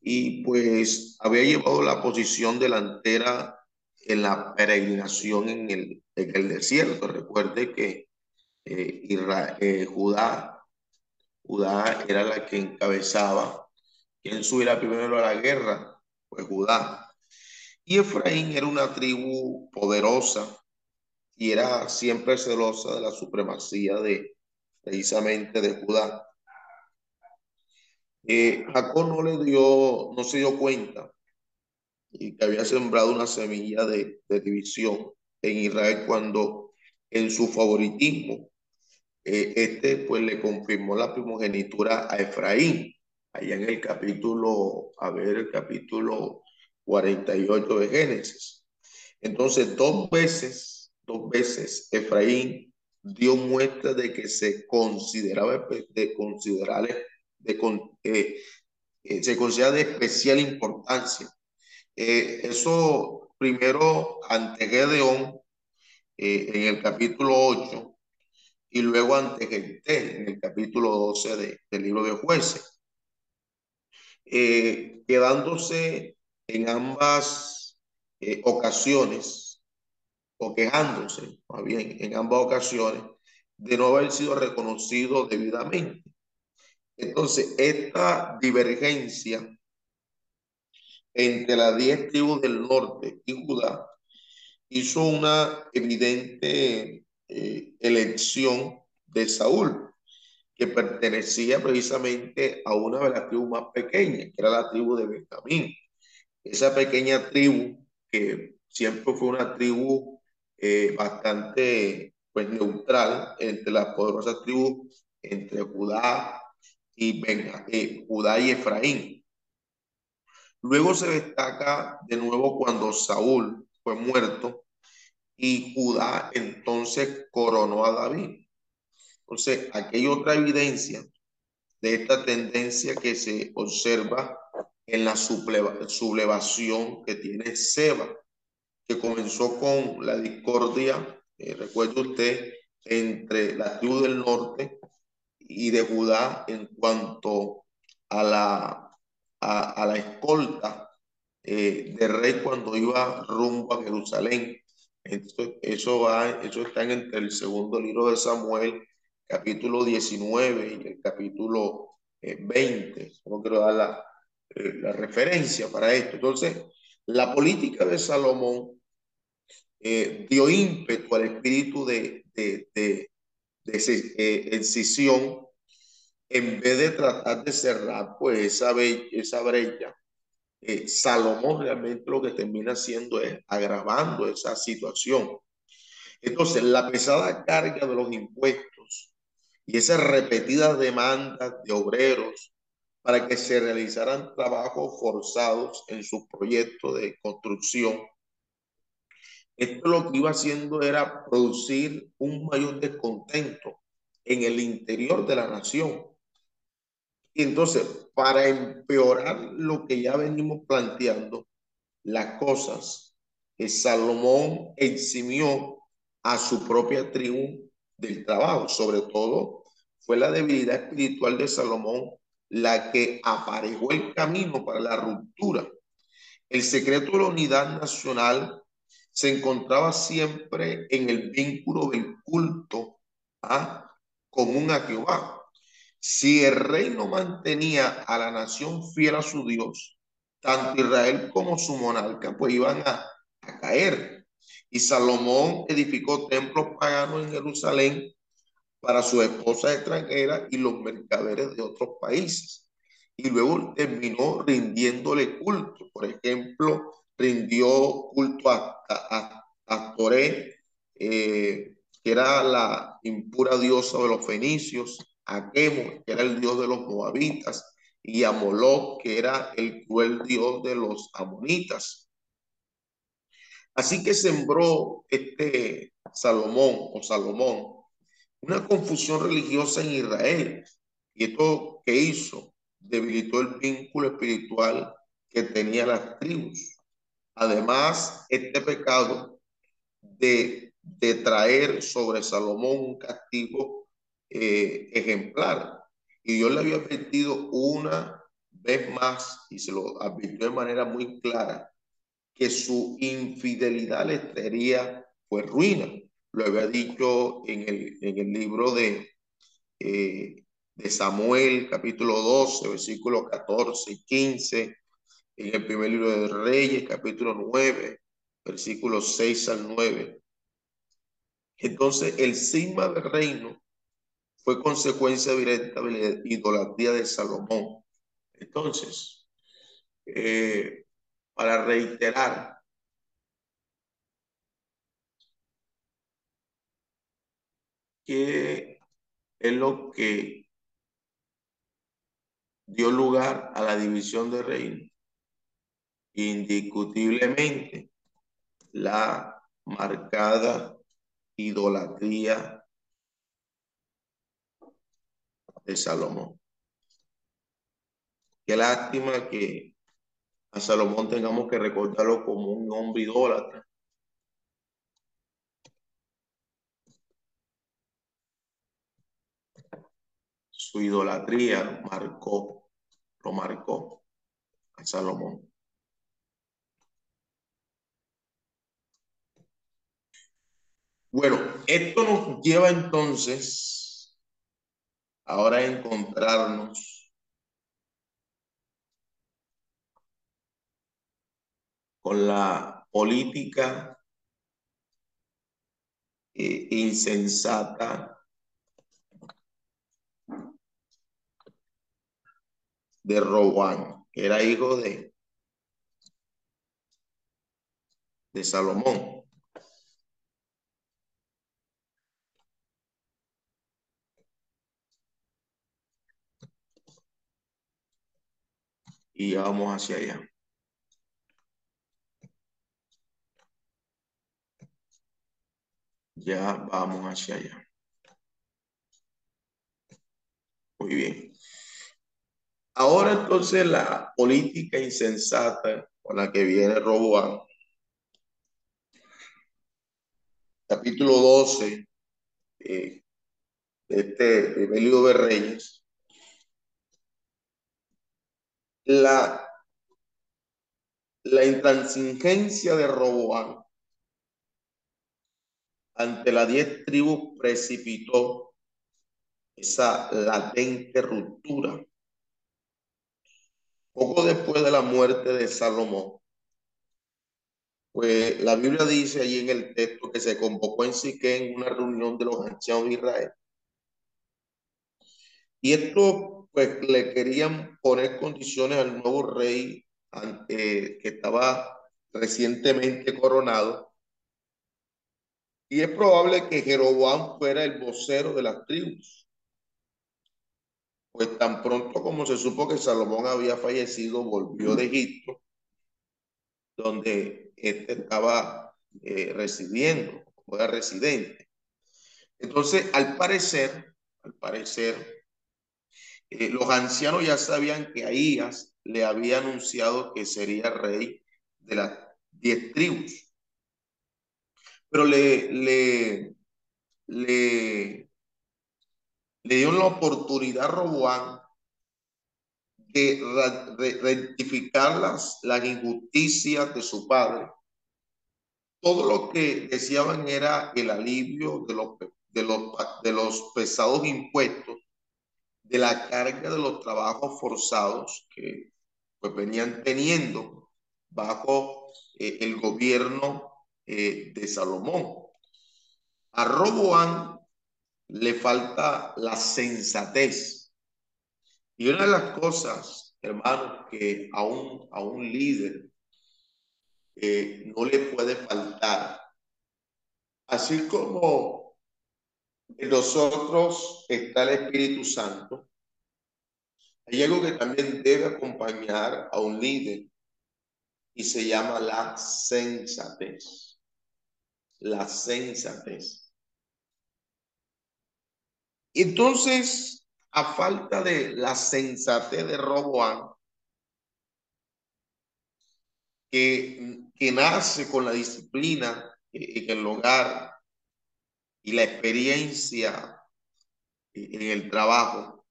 y pues había llevado la posición delantera en la peregrinación en el, en el desierto. Recuerde que eh, Israel, eh, Judá Judá era la que encabezaba. ¿Quién subiera primero a la guerra? Pues Judá. Y Efraín era una tribu poderosa y era siempre celosa de la supremacía de precisamente de Judá. Eh, Jacob no le dio, no se dio cuenta y que había sembrado una semilla de división en Israel cuando en su favoritismo eh, este pues le confirmó la primogenitura a Efraín, allá en el capítulo, a ver, el capítulo 48 de Génesis. Entonces, dos veces, dos veces Efraín dio muestra de que se consideraba de considerarle, de, eh, eh, se considera de especial importancia. eso primero ante Gedeón, en el capítulo 8, y luego ante Gente en el capítulo 12 del libro de jueces, eh, quedándose en ambas eh, ocasiones o quejándose, más bien en ambas ocasiones, de no haber sido reconocido debidamente. Entonces, esta divergencia entre las diez tribus del norte y Judá hizo una evidente eh, elección de Saúl, que pertenecía precisamente a una de las tribus más pequeñas, que era la tribu de Benjamín. Esa pequeña tribu, que siempre fue una tribu eh, bastante pues, neutral entre las poderosas tribus, entre Judá y, eh, Judá y Efraín. Luego se destaca de nuevo cuando Saúl fue muerto y Judá entonces coronó a David. Entonces, aquí hay otra evidencia de esta tendencia que se observa en la sublevación que tiene Seba, que comenzó con la discordia, eh, recuerde usted, entre la tribu del norte y de Judá en cuanto a la, a, la escolta eh, de rey cuando iba rumbo a Jerusalén va, eso está en entre el segundo libro de Samuel, capítulo 19 y el capítulo 20. Eh, no quiero dar la, eh, la referencia para esto. Entonces, la política de Salomón eh, dio ímpetu al espíritu de, de, de, de en vez de tratar de cerrar pues esa, esa brecha Salomón realmente lo que termina haciendo es agravando esa situación. Entonces, la pesada carga de los impuestos y esas repetidas demandas de obreros para que se realizaran trabajos forzados en su proyecto de construcción, esto lo que iba haciendo era producir un mayor descontento en el interior de la nación. Y entonces, para empeorar lo que ya venimos planteando, las cosas, que Salomón eximió a su propia tribu del trabajo. Sobre todo, fue la debilidad espiritual de Salomón la que aparejó el camino para la ruptura. El secreto de la unidad nacional se encontraba siempre en el vínculo del culto ¿ah? común a Jehová. Si el reino mantenía a la nación fiel a su Dios, tanto Israel como su monarca, pues iban a, caer. Y Salomón edificó templos paganos en Jerusalén para su esposa extranjera y los mercaderes de otros países. Y luego terminó rindiéndole culto. Por ejemplo, rindió culto a, a, eh, que era la impura diosa de los fenicios, a que era el dios de los moabitas, y a Moloch, que era el cruel dios de los amonitas. Así que sembró este Salomón o Salomón una confusión religiosa en Israel. Y esto que hizo debilitó el vínculo espiritual que tenía las tribus. Además, este pecado de, de traer sobre Salomón un castigo eh, ejemplar. Y Dios le había advertido una vez más, y se lo advirtió de manera muy clara, que su infidelidad le traería pues ruina. Lo había dicho en el, en el libro de, eh, de Samuel, capítulo 12, versículos 14 y 15, en el primer libro de Reyes, capítulo 9, versículos 6 al 9. Entonces, el sigma del reino fue consecuencia directa de la idolatría de Salomón. Entonces, eh, para reiterar, ¿qué es lo que dio lugar a la división del reino? Indiscutiblemente, la marcada idolatría de Salomón. Qué lástima que a Salomón tengamos que recordarlo como un hombre idólatra. Su idolatría marcó, lo marcó a Salomón. Bueno, esto nos lleva entonces ahora encontrarnos con la política eh, insensata de Roboán, que era hijo de, de Salomón. Y vamos hacia allá. Ya vamos hacia allá. Muy bien. Ahora entonces la política insensata con la que viene Roboán. Capítulo 12 eh, de este libro de Reyes la, la intransigencia de Roboán ante la diez tribus precipitó esa latente ruptura. Poco después de la muerte de Salomón, pues la Biblia dice allí en el texto que se convocó en Siquén una reunión de los ancianos de Israel. Y esto pues le querían poner condiciones al nuevo rey eh, que estaba recientemente coronado. Y es probable que Jeroboam fuera el vocero de las tribus. Pues tan pronto como se supo que Salomón había fallecido, volvió de Egipto, donde éste estaba eh, residiendo, como era residente. Entonces, al parecer, al parecer, eh, los ancianos ya sabían que Ahías le había anunciado que sería rey de las diez tribus. Pero le, le, le, le dieron la oportunidad a Roboán de rectificar las, las injusticias de su padre. Todo lo que deseaban era el alivio de los, de los, de los pesados impuestos, de la carga de los trabajos forzados que pues venían teniendo bajo eh, el gobierno eh, de Salomón. A Roboán le falta la sensatez. Y una de las cosas, hermanos, que a un, a un líder eh, no le puede faltar, así como en nosotros está el Espíritu Santo, hay algo que también debe acompañar a un líder y se llama la sensatez. La sensatez. Entonces, a falta de la sensatez de Roboán, que, que nace con la disciplina en el hogar y la experiencia en el trabajo,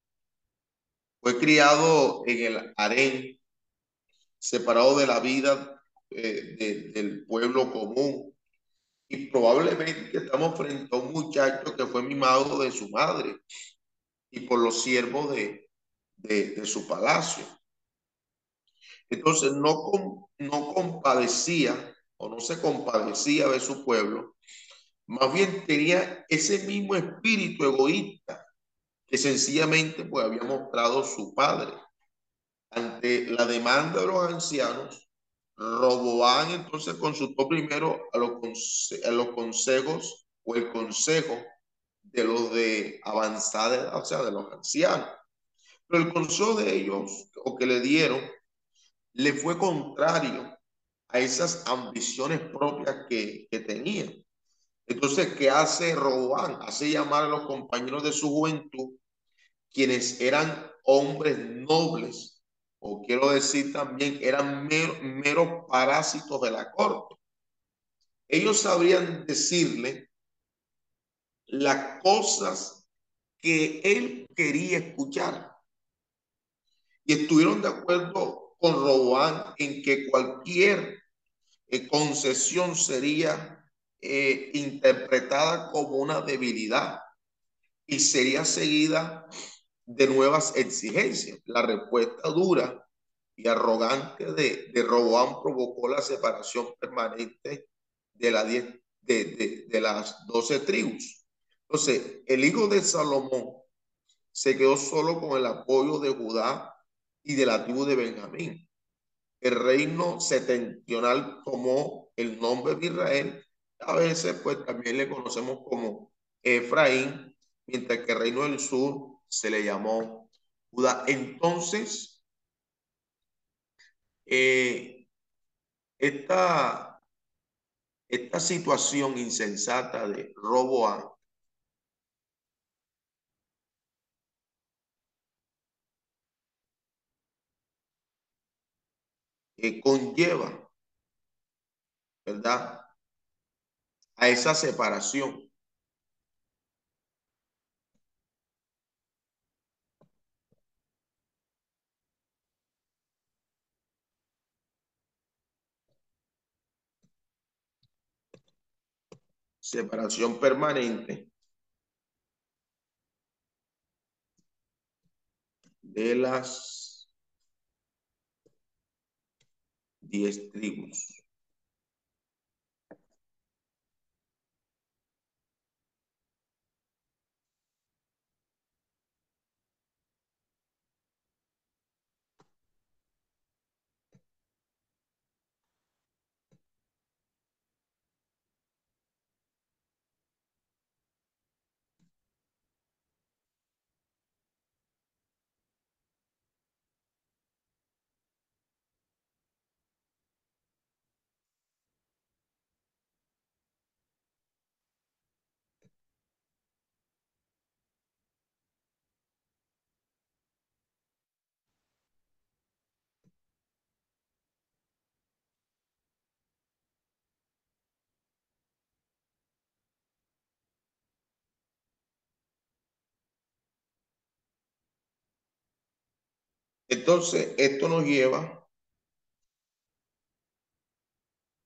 fue criado en el harén, separado de la vida eh, del pueblo común. Y probablemente estamos frente a un muchacho que fue mimado de su madre y por los siervos de, de, su palacio. Entonces no, no compadecía o no se compadecía de su pueblo, más bien tenía ese mismo espíritu egoísta que sencillamente pues había mostrado su padre. Ante la demanda de los ancianos, Roboán entonces consultó primero a los, a los consejos o el consejo de los de avanzada o sea, de los ancianos. Pero el consejo de ellos, o que le dieron, le fue contrario a esas ambiciones propias que, que tenía. Entonces, ¿qué hace Roboán? Hace llamar a los compañeros de su juventud, quienes eran hombres nobles, o quiero decir también, eran meros parásitos de la corte. Ellos sabrían decirle las cosas que él quería escuchar. Y estuvieron de acuerdo con Roboán en que cualquier eh, concesión sería eh, interpretada como una debilidad y sería seguida de nuevas exigencias. La respuesta dura y arrogante de, de Roboán provocó la separación permanente de, la de, de, de las doce tribus. Entonces, el hijo de Salomón se quedó solo con el apoyo de Judá y de la tribu de Benjamín. El reino setentrional tomó el nombre de Israel a veces, pues también le conocemos como Efraín, mientras que el reino del sur se le llamó Judá. Entonces, eh, esta, esta situación insensata de Roboán que conlleva, ¿verdad? A esa separación. Separación permanente de las diez tribus. Entonces, esto nos lleva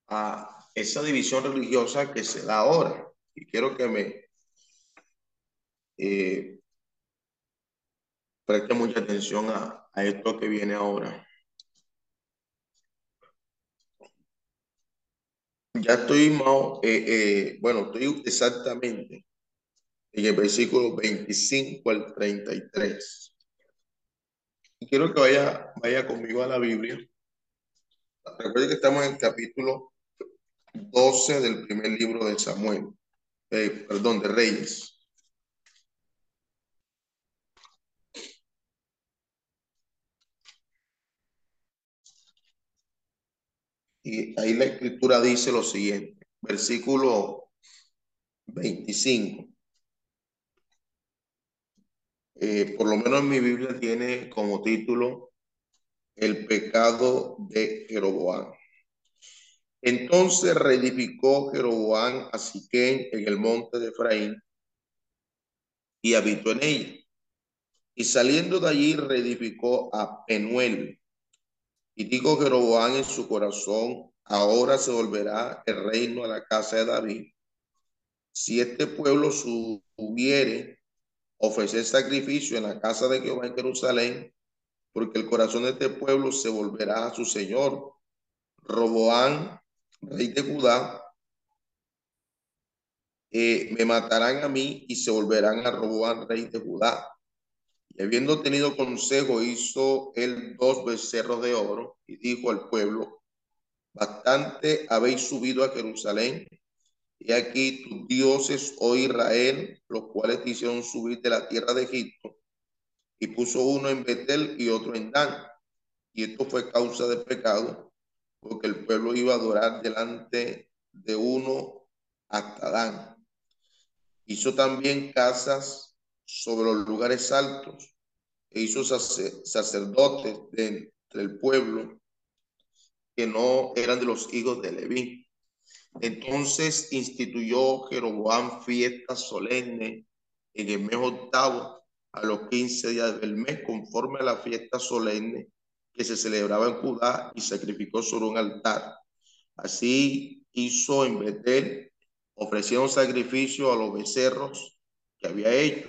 a esa división religiosa que se da ahora. Y quiero que me eh, preste mucha atención a, esto que viene ahora. Ya estoy, eh, eh, bueno, estoy exactamente en el versículo 25 al 33. Y quiero que vaya, vaya conmigo a la Biblia. Recuerden que estamos en el capítulo 12 del primer libro de Samuel, eh, perdón, de Reyes. Y ahí la escritura dice lo siguiente, versículo 25. Eh, por lo menos en mi Biblia tiene como título El pecado de Jeroboam. Entonces reedificó Jeroboam a Siquén en el monte de Efraín y habitó en ella. Y saliendo de allí reedificó a Penuel y dijo Jeroboam en su corazón, ahora se volverá el reino a la casa de David. Si este pueblo subiere ofrecer sacrificio en la casa de Jehová en Jerusalén, porque el corazón de este pueblo se volverá a su Señor. Roboán, rey de Judá, eh, me matarán a mí y se volverán a Roboán, rey de Judá. Y habiendo tenido consejo, hizo él dos becerros de oro y dijo al pueblo, bastante habéis subido a Jerusalén. Y aquí tus dioses, oh Israel, los cuales hicieron subir de la tierra de Egipto. Y puso uno en Betel y otro en Dan. Y esto fue causa de pecado, porque el pueblo iba a adorar delante de uno hasta Dan. Hizo también casas sobre los lugares altos e hizo sacerdotes de, del pueblo que no eran de los hijos de Leví. Entonces instituyó Jeroboam fiesta solemne en el mes octavo a los quince días del mes, conforme a la fiesta solemne que se celebraba en Judá y sacrificó sobre un altar. Así hizo en Betel, ofrecieron sacrificio a los becerros que había hecho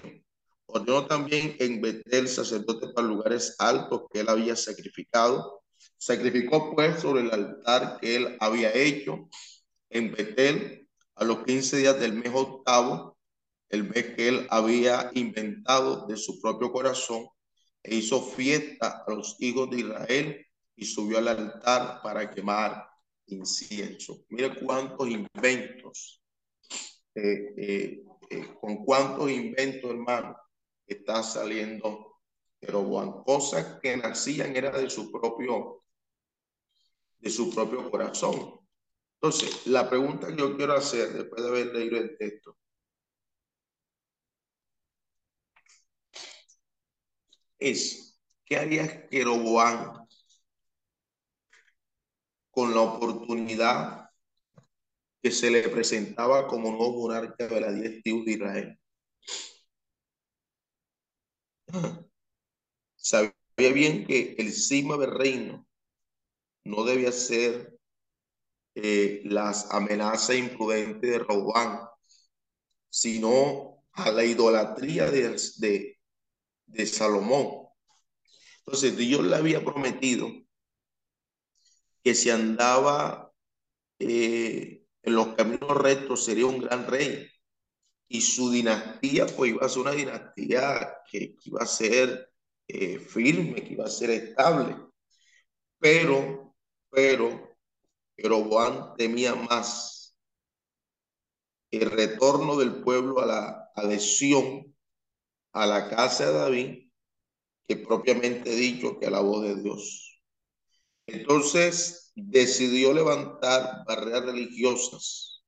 Ordenó también en Betel sacerdote para lugares altos que él había sacrificado. Sacrificó pues sobre el altar que él había hecho en Betel a los 15 días del mes octavo, el mes que él había inventado de su propio corazón, e hizo fiesta a los hijos de Israel y subió al altar para quemar incienso. Mire cuántos inventos, eh, eh, eh, con cuántos inventos, hermano, está saliendo Jeroboam. Cosas que nacían era de su propio, de su propio corazón. Entonces, la pregunta que yo quiero hacer después de haber leído el texto es, ¿qué haría Jeroboam con la oportunidad que se le presentaba como nuevo monarca de la diez de Israel? Sabía bien que el cima del reino no debía ser eh, las amenazas imprudentes de Robán, sino a la idolatría de, Salomón. Entonces Dios le había prometido que si andaba eh, en los caminos rectos sería un gran rey y su dinastía pues iba a ser una dinastía que, iba a ser eh, firme, que iba a ser estable. Pero, pero, Jeroboam temía más el retorno del pueblo a la adhesión a la casa de David que propiamente dicho que a la voz de Dios. Entonces decidió levantar barreras religiosas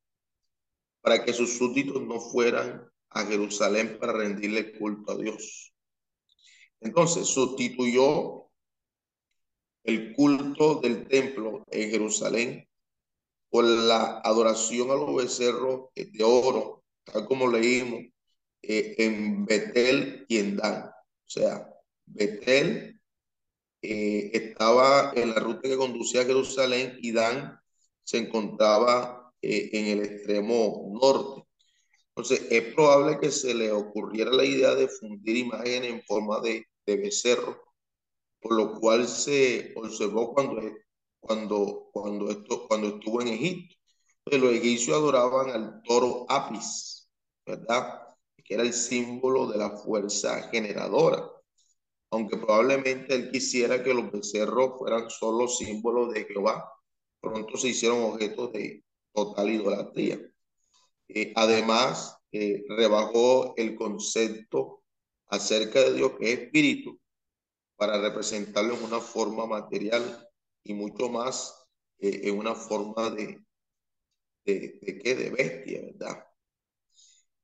para que sus súbditos no fueran a Jerusalén para rendirle culto a Dios. Entonces sustituyó el culto del templo en Jerusalén por la adoración a los becerros de oro, tal como leímos eh, en Betel y en Dan. O sea, Betel eh, estaba en la ruta que conducía a Jerusalén y Dan se encontraba eh, en el extremo norte. Entonces, es probable que se le ocurriera la idea de fundir imágenes en forma de, de becerro, por lo cual se observó cuando, cuando, cuando, esto, cuando estuvo en Egipto. Entonces, los egipcios adoraban al toro Apis, ¿verdad? Que era el símbolo de la fuerza generadora aunque probablemente él quisiera que los becerros fueran solo símbolos de Jehová, pronto se hicieron objetos de total idolatría. Eh, además, eh, rebajó el concepto acerca de Dios que es espíritu para representarlo en una forma material y mucho más eh, en una forma de, de, de, ¿qué? de bestia, ¿verdad?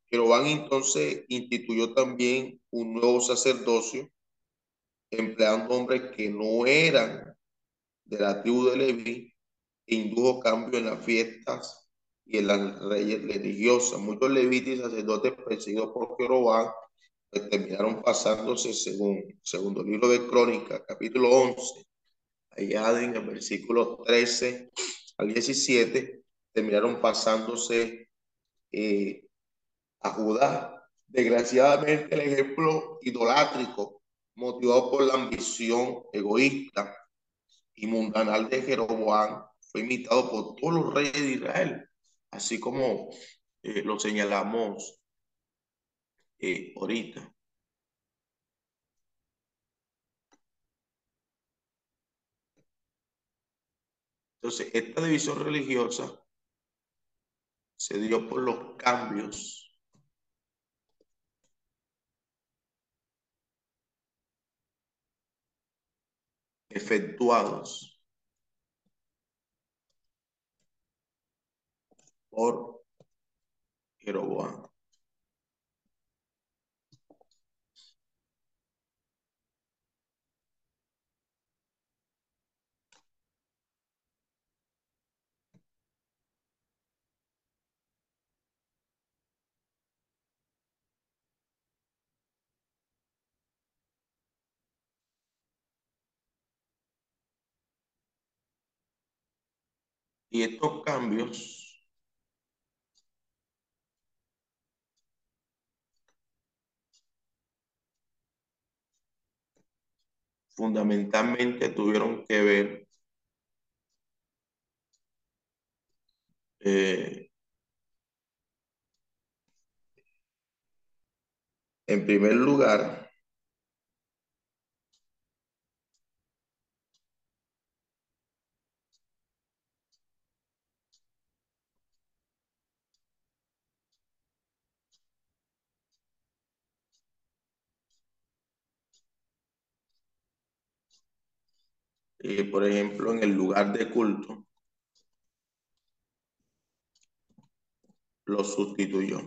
Jeroboam entonces instituyó también un nuevo sacerdocio empleando hombres que no eran de la tribu de Leví, e indujo cambio en las fiestas y en las reyes religiosas. Muchos levitas y sacerdotes perseguidos por Jeroboam pues, terminaron pasándose según segundo libro de Crónicas, capítulo 11, allá en el versículo 13 al 17, terminaron pasándose eh, a Judá. Desgraciadamente el ejemplo idolátrico motivado por la ambición egoísta y mundanal de Jeroboam, fue imitado por todos los reyes de Israel, así como eh, lo señalamos eh, ahorita. Entonces, esta división religiosa se dio por los cambios efectuados por Jeroboam. Estos cambios fundamentalmente tuvieron que ver eh, en primer lugar eh, por ejemplo, en el lugar de culto, lo sustituyó.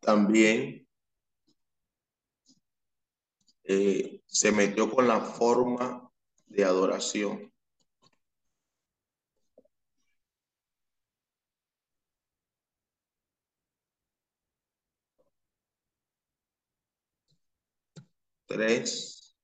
También eh, se metió con la forma de adoración. Tres.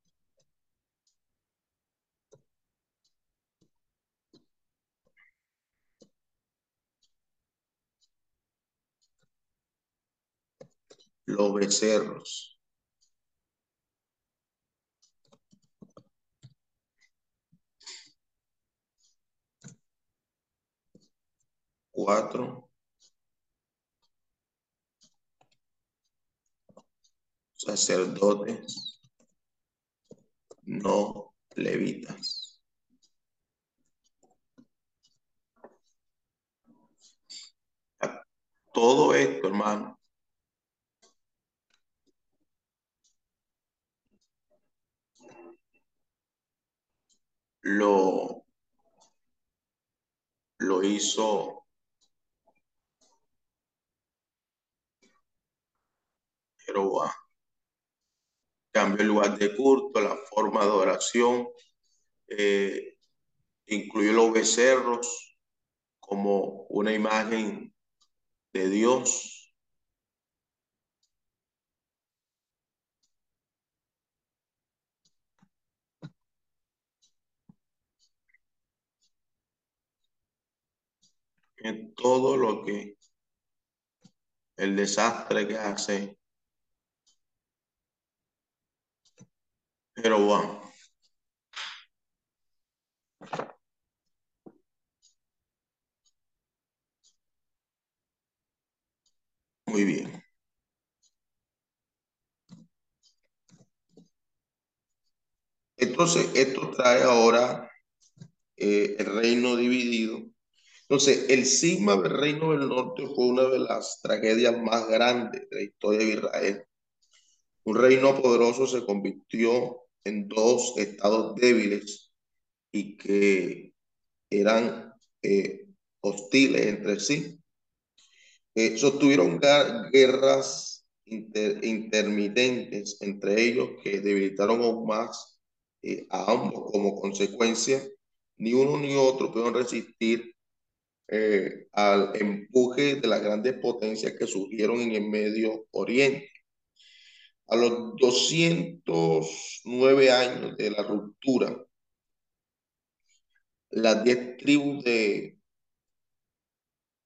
Los becerros. Cuatro. Sacerdotes no levitas. Todo esto, hermano, lo, lo hizo Jeroboam cambió el lugar de culto, la forma de oración, eh, incluyó los becerros como una imagen de Dios. En todo lo que el desastre que hace Jeroboam. Muy bien. Entonces, esto trae ahora eh, el reino dividido. Entonces, el cisma del reino del norte fue una de las tragedias más grandes de la historia de Israel. Un reino poderoso se convirtió en dos estados débiles y que eran eh, hostiles entre sí. Eh, sostuvieron guerras intermitentes entre ellos que debilitaron aún más eh, a ambos como consecuencia. Ni uno ni otro pudieron resistir eh, al empuje de las grandes potencias que surgieron en el Medio Oriente. A los 209 años de la ruptura, las diez tribus de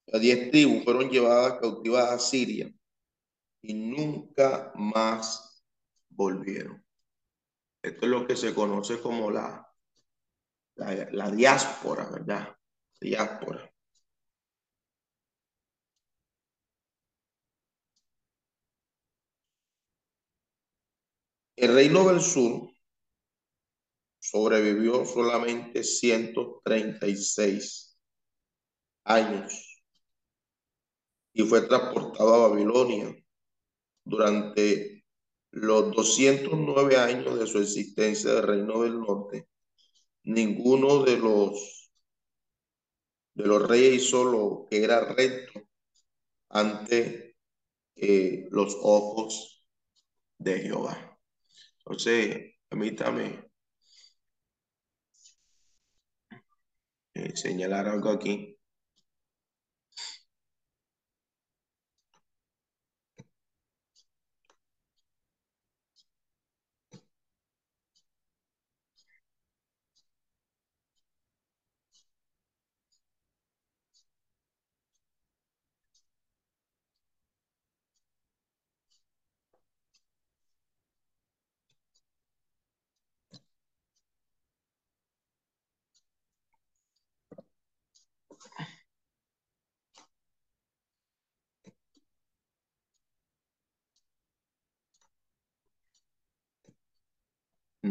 las diez tribus fueron llevadas cautivas a Siria y nunca más volvieron. Esto es lo que se conoce como la, la, la diáspora, ¿verdad? Diáspora. El reino del sur sobrevivió solamente 136 años y fue transportado a Babilonia durante los 209 años de su existencia del reino del norte. Ninguno de los de los reyes hizo lo que era recto ante eh, los ojos de Jehová. Entonces, permítame eh, señalar algo aquí.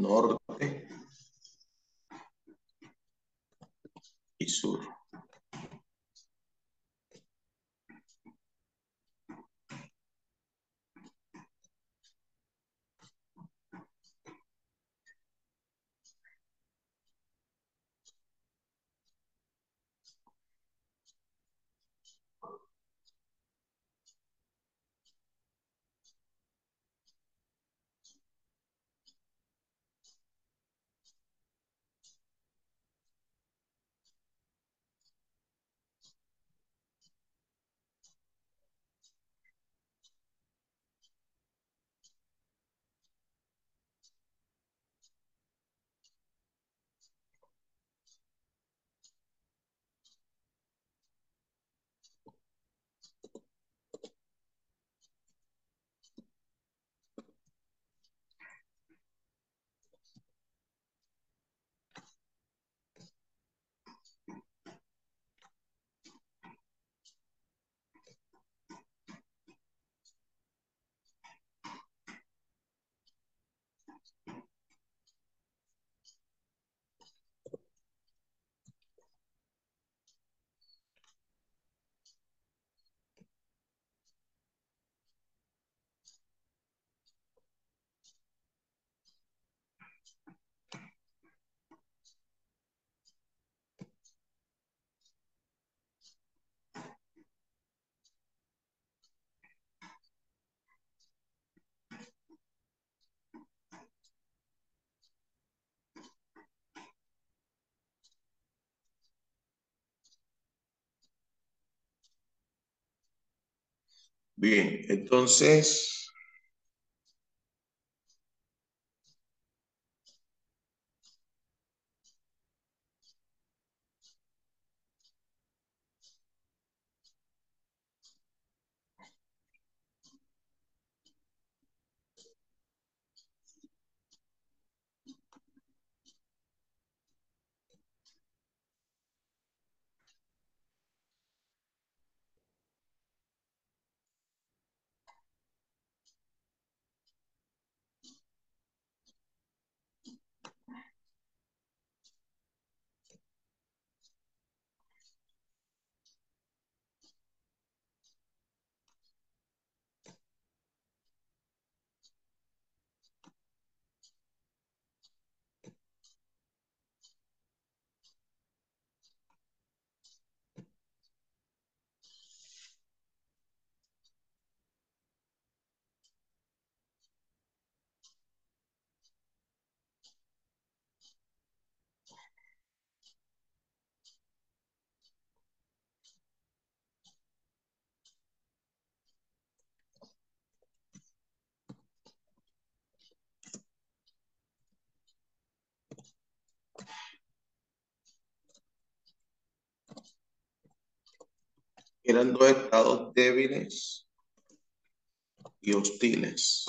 Norte y sur. Bien, entonces, eran dos estados débiles y hostiles.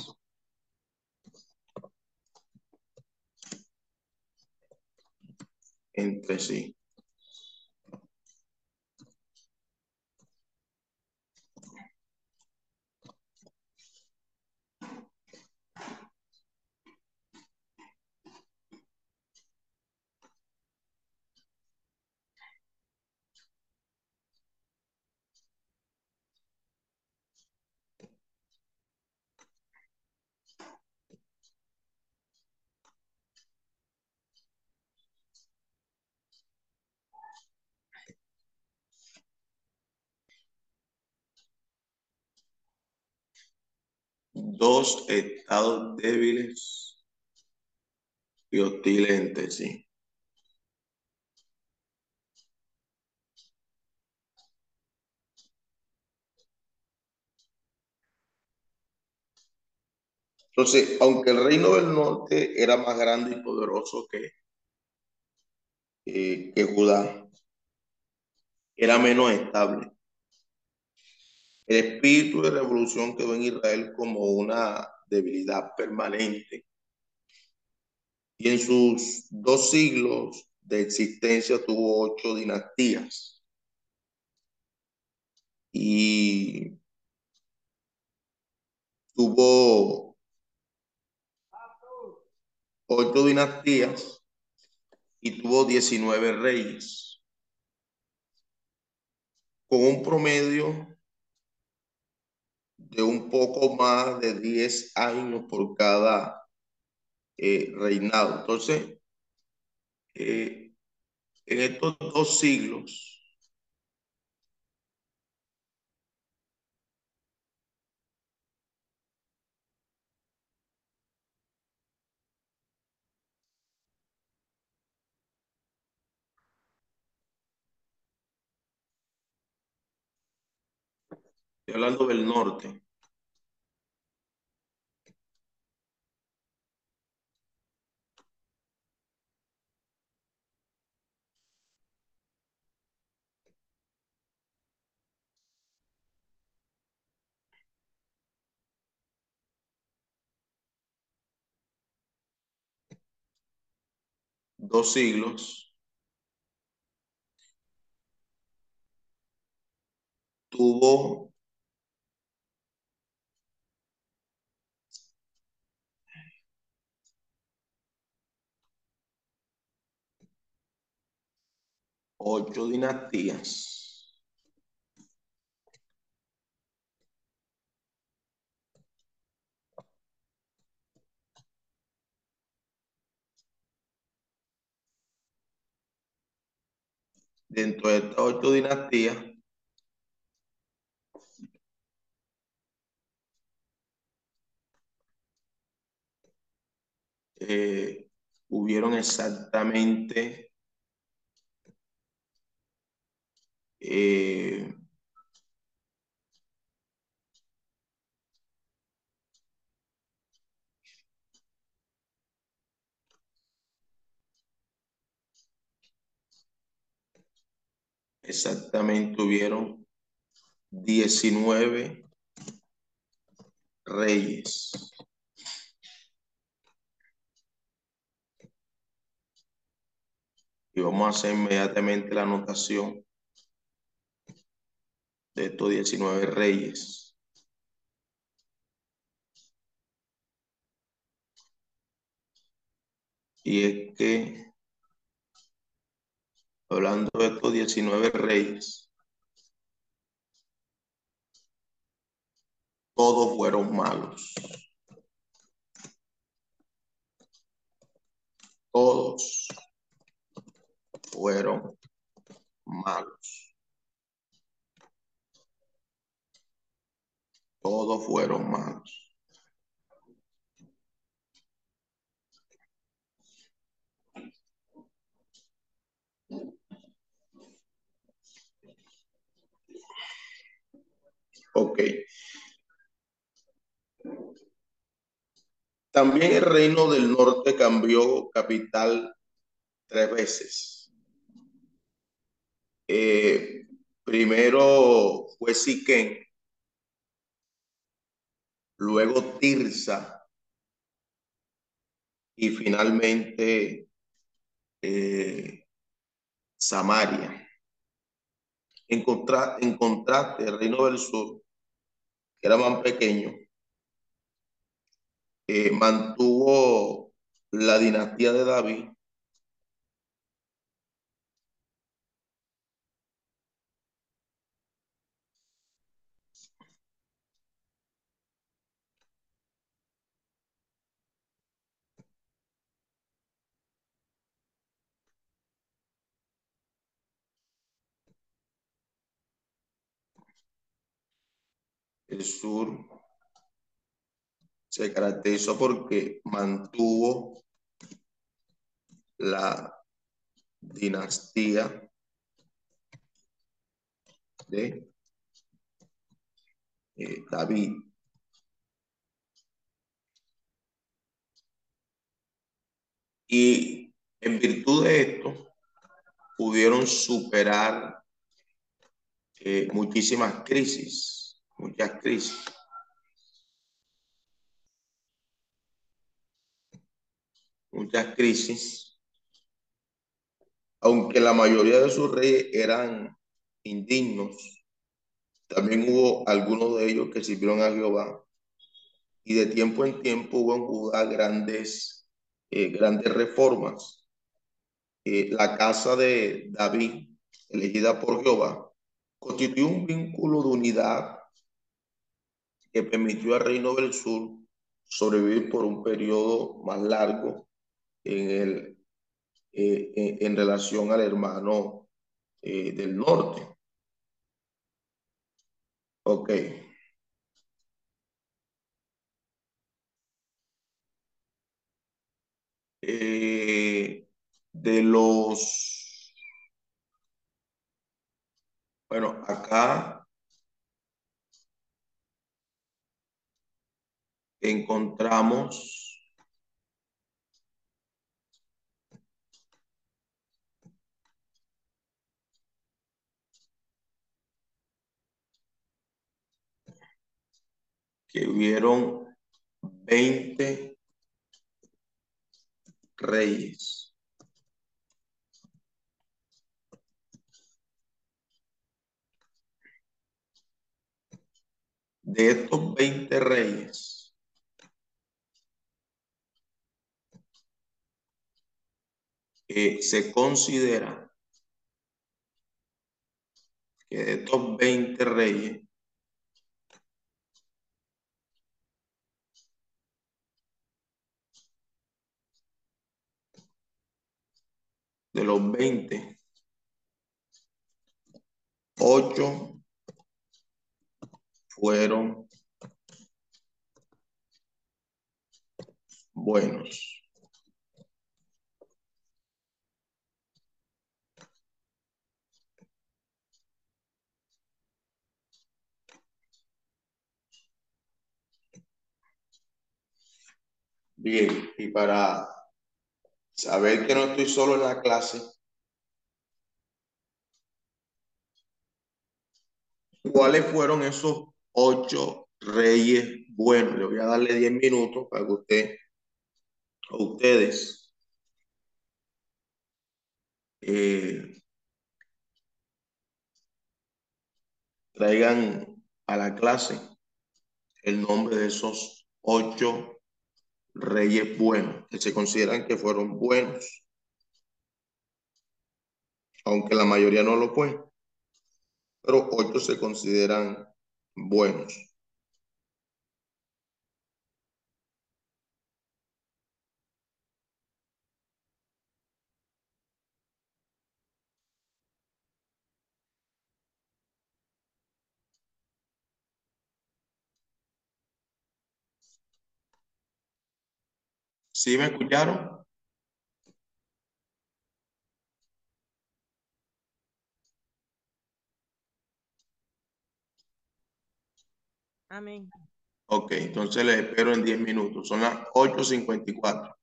entre sí. Dos estados débiles y hostiles entre sí. Entonces, aunque el reino del norte era más grande y poderoso que, eh, que Judá, era menos estable. El espíritu de revolución quedó en Israel como una debilidad permanente. Y en sus dos siglos de existencia tuvo ocho dinastías. Y tuvo ocho dinastías y tuvo 19 reyes, con un promedio de un poco más de 10 años por cada eh, reinado. Entonces, eh, en estos dos siglos, estoy hablando del norte, dos siglos, tuvo ocho dinastías. Dentro de estas ocho dinastías, eh, hubieron exactamente Eh, exactamente hubieron 19 reyes. Y vamos a hacer inmediatamente la anotación de estos 19 reyes. Y es que, hablando de estos 19 reyes, todos fueron malos. Todos fueron malos. Todos fueron malos. Ok. También el reino del norte cambió capital tres veces. Eh, primero fue Siquén, luego Tirsa y finalmente eh, Samaria. En, contra, en contraste, el reino del sur, que era más pequeño, eh, mantuvo la dinastía de David el sur se caracterizó porque mantuvo la dinastía de eh, David. Y en virtud de esto, pudieron superar eh, muchísimas crisis, muchas crisis. Muchas crisis, aunque la mayoría de sus reyes eran indignos, también hubo algunos de ellos que sirvieron a Jehová. Y de tiempo en tiempo hubo en Judá grandes, eh, grandes reformas. Eh, la casa de David, elegida por Jehová, constituyó un vínculo de unidad que permitió al reino del sur sobrevivir por un periodo más largo en, el, eh, en, relación al hermano eh, del norte. Ok. Eh, de los, bueno, acá encontramos que hubieron 20 reyes. De estos 20 reyes, se considera que de estos 20 reyes, de los 20, 8 fueron buenos. Bien, y para saber que no estoy solo en la clase, cuáles fueron esos ocho reyes buenos. Le voy a darle diez minutos para que usted, a ustedes, eh, traigan a la clase el nombre de esos ocho reyes buenos, que se consideran que fueron buenos, aunque la mayoría no lo fue, pero ocho se consideran buenos. ¿Sí me escucharon? Amén. Ok, entonces les espero en 10 minutos. Son las 8.54.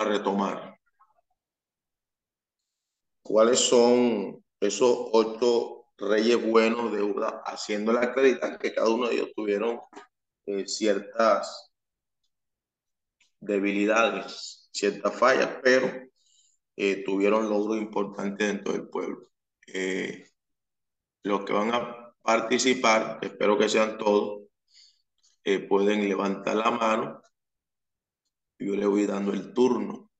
a retomar. ¿Cuáles son esos ocho reyes buenos de Judá? Haciendo la claridad que cada uno de ellos tuvieron eh, ciertas debilidades, ciertas fallas, pero eh, tuvieron logros importantes dentro del pueblo. Eh, los que van a participar, espero que sean todos, pueden levantar la mano yo le voy dando el turno.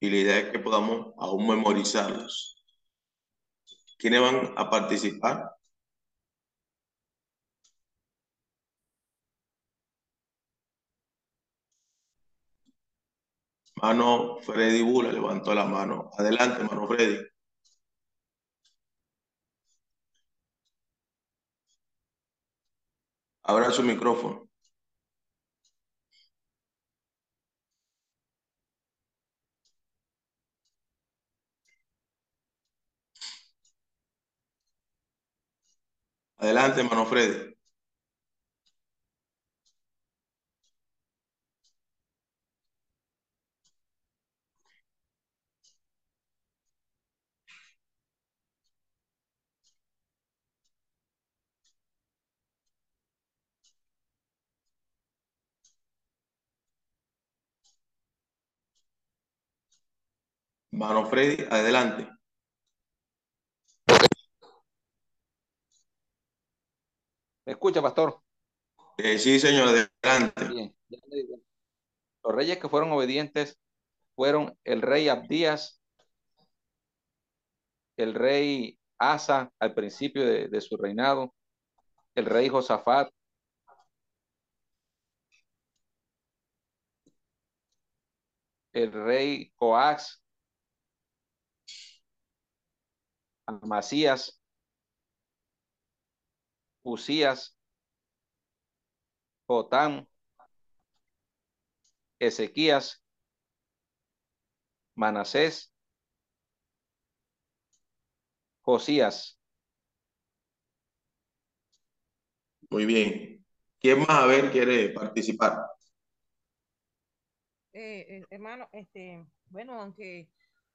Y la idea es que podamos aún memorizarlos. ¿Quiénes van a participar? Mano Freddy Bula levantó la mano. Adelante, mano Freddy. Abra su micrófono. Adelante, hermano Freddy. Mano Freddy, adelante. ¿Me escucha, pastor? Eh, sí, señor, adelante. Bien. Los reyes que fueron obedientes fueron el rey Abdías, el rey Asa al principio de, de su reinado, el rey Josafat, el rey Coax, Amasías, Usías, Jotán, Ezequías, Manasés, Josías. Muy bien. ¿Quién más a ver quiere participar? Eh, eh, hermano, este, bueno, aunque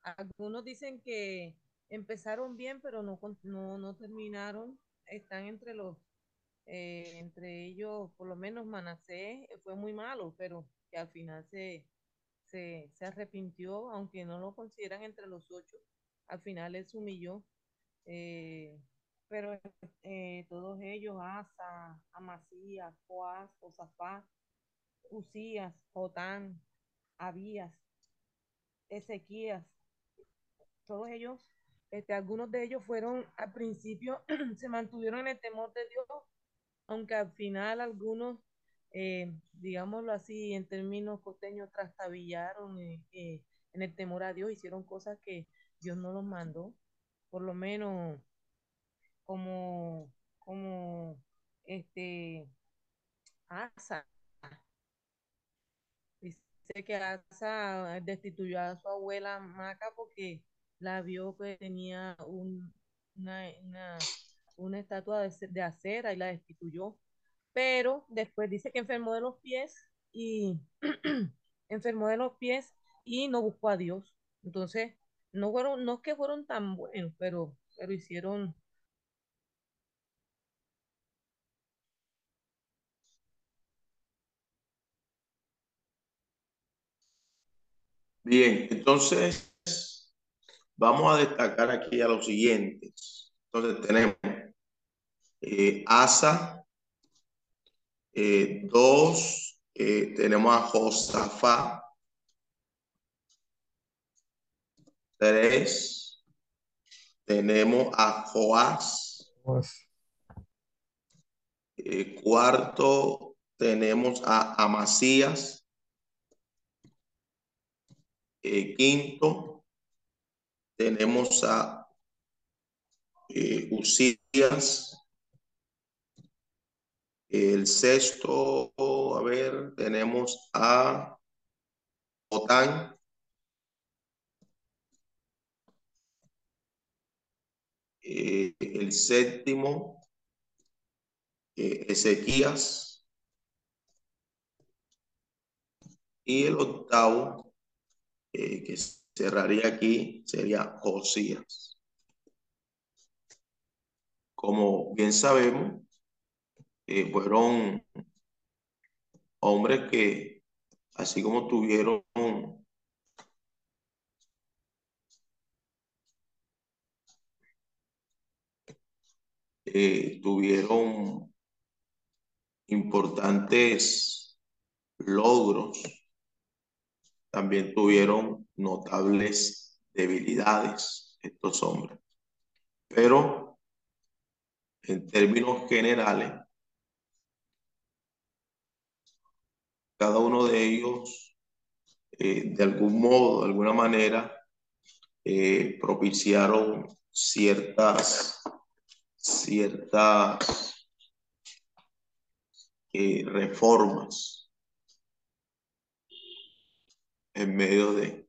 algunos dicen que empezaron bien, pero no, no, no terminaron, están entre los, eh, entre ellos, por lo menos Manasés fue muy malo, pero que al final se, se, se, arrepintió, aunque no lo consideran entre los ocho, al final él se humilló. Eh, pero eh, todos ellos, Asa, Amasías, Joás, Josafá, Usías, Jotán, Abías, Ezequías, todos ellos este, algunos de ellos fueron, al principio, se mantuvieron en el temor de Dios, aunque al final algunos, eh, digámoslo así, en términos costeños, trastabillaron eh, eh, en el temor a Dios, hicieron cosas que Dios no los mandó, por lo menos como, como, este, Asa. Dice que Asa destituyó a su abuela Maca porque la vio que tenía un, una, una, una, estatua de, de, acera y la destituyó. Pero después dice que enfermó de los pies y enfermó de los pies y no buscó a Dios. Entonces, no fueron, no es que fueron tan buenos, pero, pero hicieron Bien, entonces Vamos a destacar aquí a los siguientes. Entonces tenemos eh, Asa, eh, dos, eh, tenemos a Josafá, tres, tenemos a Joás, eh, cuarto, tenemos a Amasías, quinto, tenemos a eh. El sexto, a ver, tenemos a Otán. Eh, el séptimo, eh, Ezequías. Y el octavo eh, que cerraría aquí sería Josías. Como bien sabemos, eh, fueron hombres que, así como tuvieron eh, tuvieron importantes logros, también tuvieron notables debilidades estos hombres. Pero en términos generales, cada uno de ellos, eh, de algún modo, de alguna manera, eh, propiciaron ciertas, ciertas eh, reformas en medio de,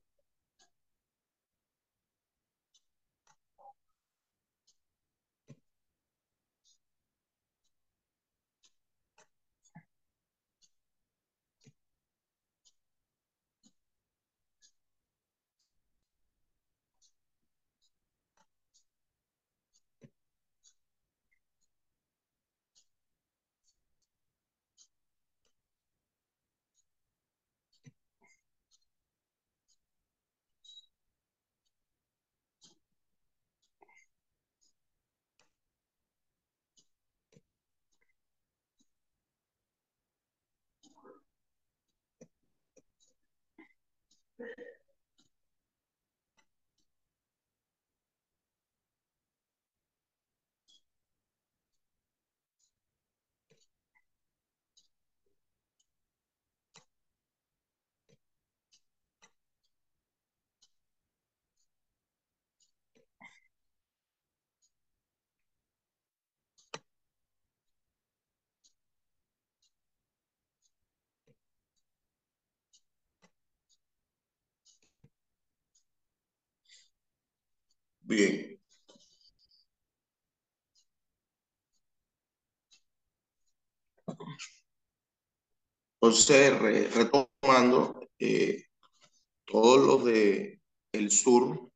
Bien. Entonces, retomando, eh, todos los de el sur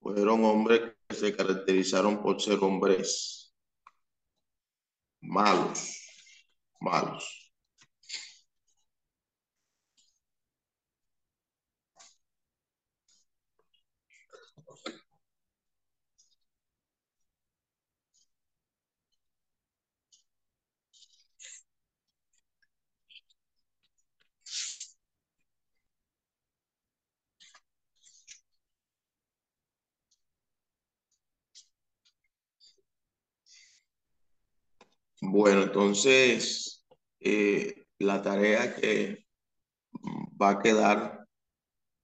fueron hombres que se caracterizaron por ser hombres malos, malos. Bueno, entonces eh, la tarea que va a quedar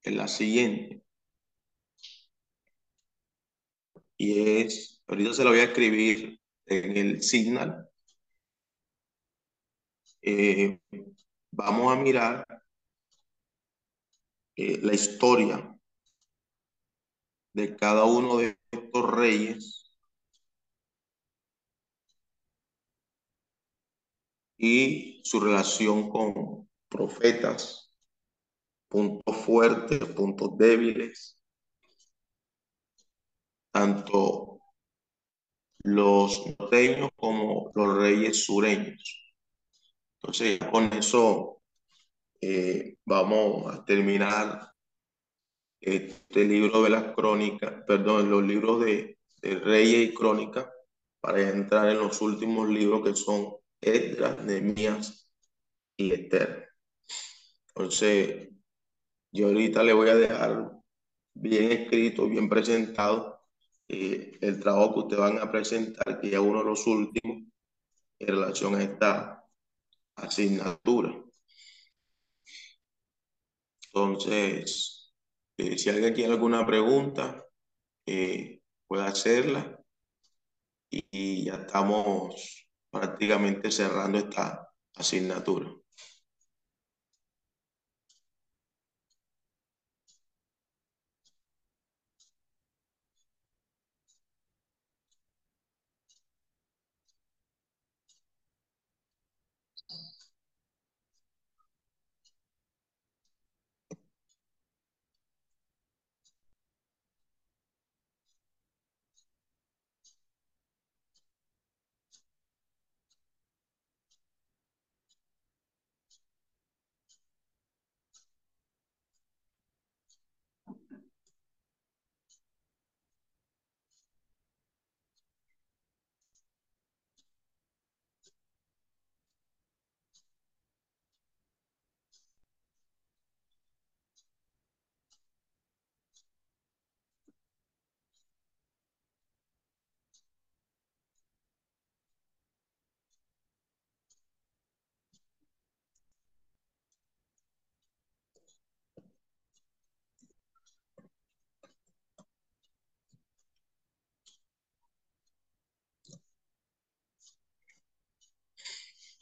en la siguiente. Y es, ahorita se lo voy a escribir en el signal. Eh, vamos a mirar eh, la historia de cada uno de estos reyes y su relación con profetas, puntos fuertes, puntos débiles, tanto los norteños como los reyes sureños. Entonces, con eso eh, vamos a terminar este libro de las crónicas, perdón, los libros de, de Reyes y Crónicas, para entrar en los últimos libros que son Edgar, Nehemías y Esther. Entonces, yo ahorita le voy a dejar bien escrito, bien presentado eh, el trabajo que ustedes van a presentar, que ya uno de los últimos en relación a esta asignatura. Entonces, eh, si alguien tiene alguna pregunta, eh, puede hacerla y ya estamos prácticamente cerrando esta asignatura.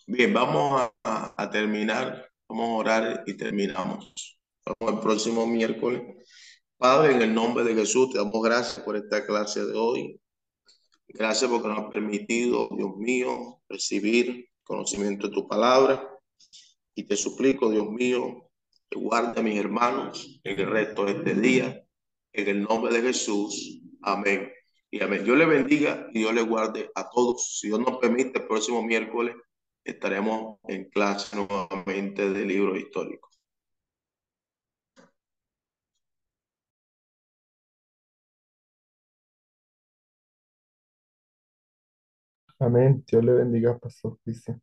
Bien, vamos a, a terminar, vamos a orar y terminamos. Vamos el próximo miércoles. Padre, en el nombre de Jesús, te damos gracias por esta clase de hoy. Gracias porque nos ha permitido, Dios mío, recibir conocimiento de tu palabra. Y te suplico, Dios mío, que guarde a mis hermanos en el resto de este día. En el nombre de Jesús. Amén. Y amén. Dios le bendiga y Dios le guarde a todos. Si Dios nos permite, el próximo miércoles estaremos en clase nuevamente de libros históricos. Amén. Dios le bendiga, Pastor Cristian.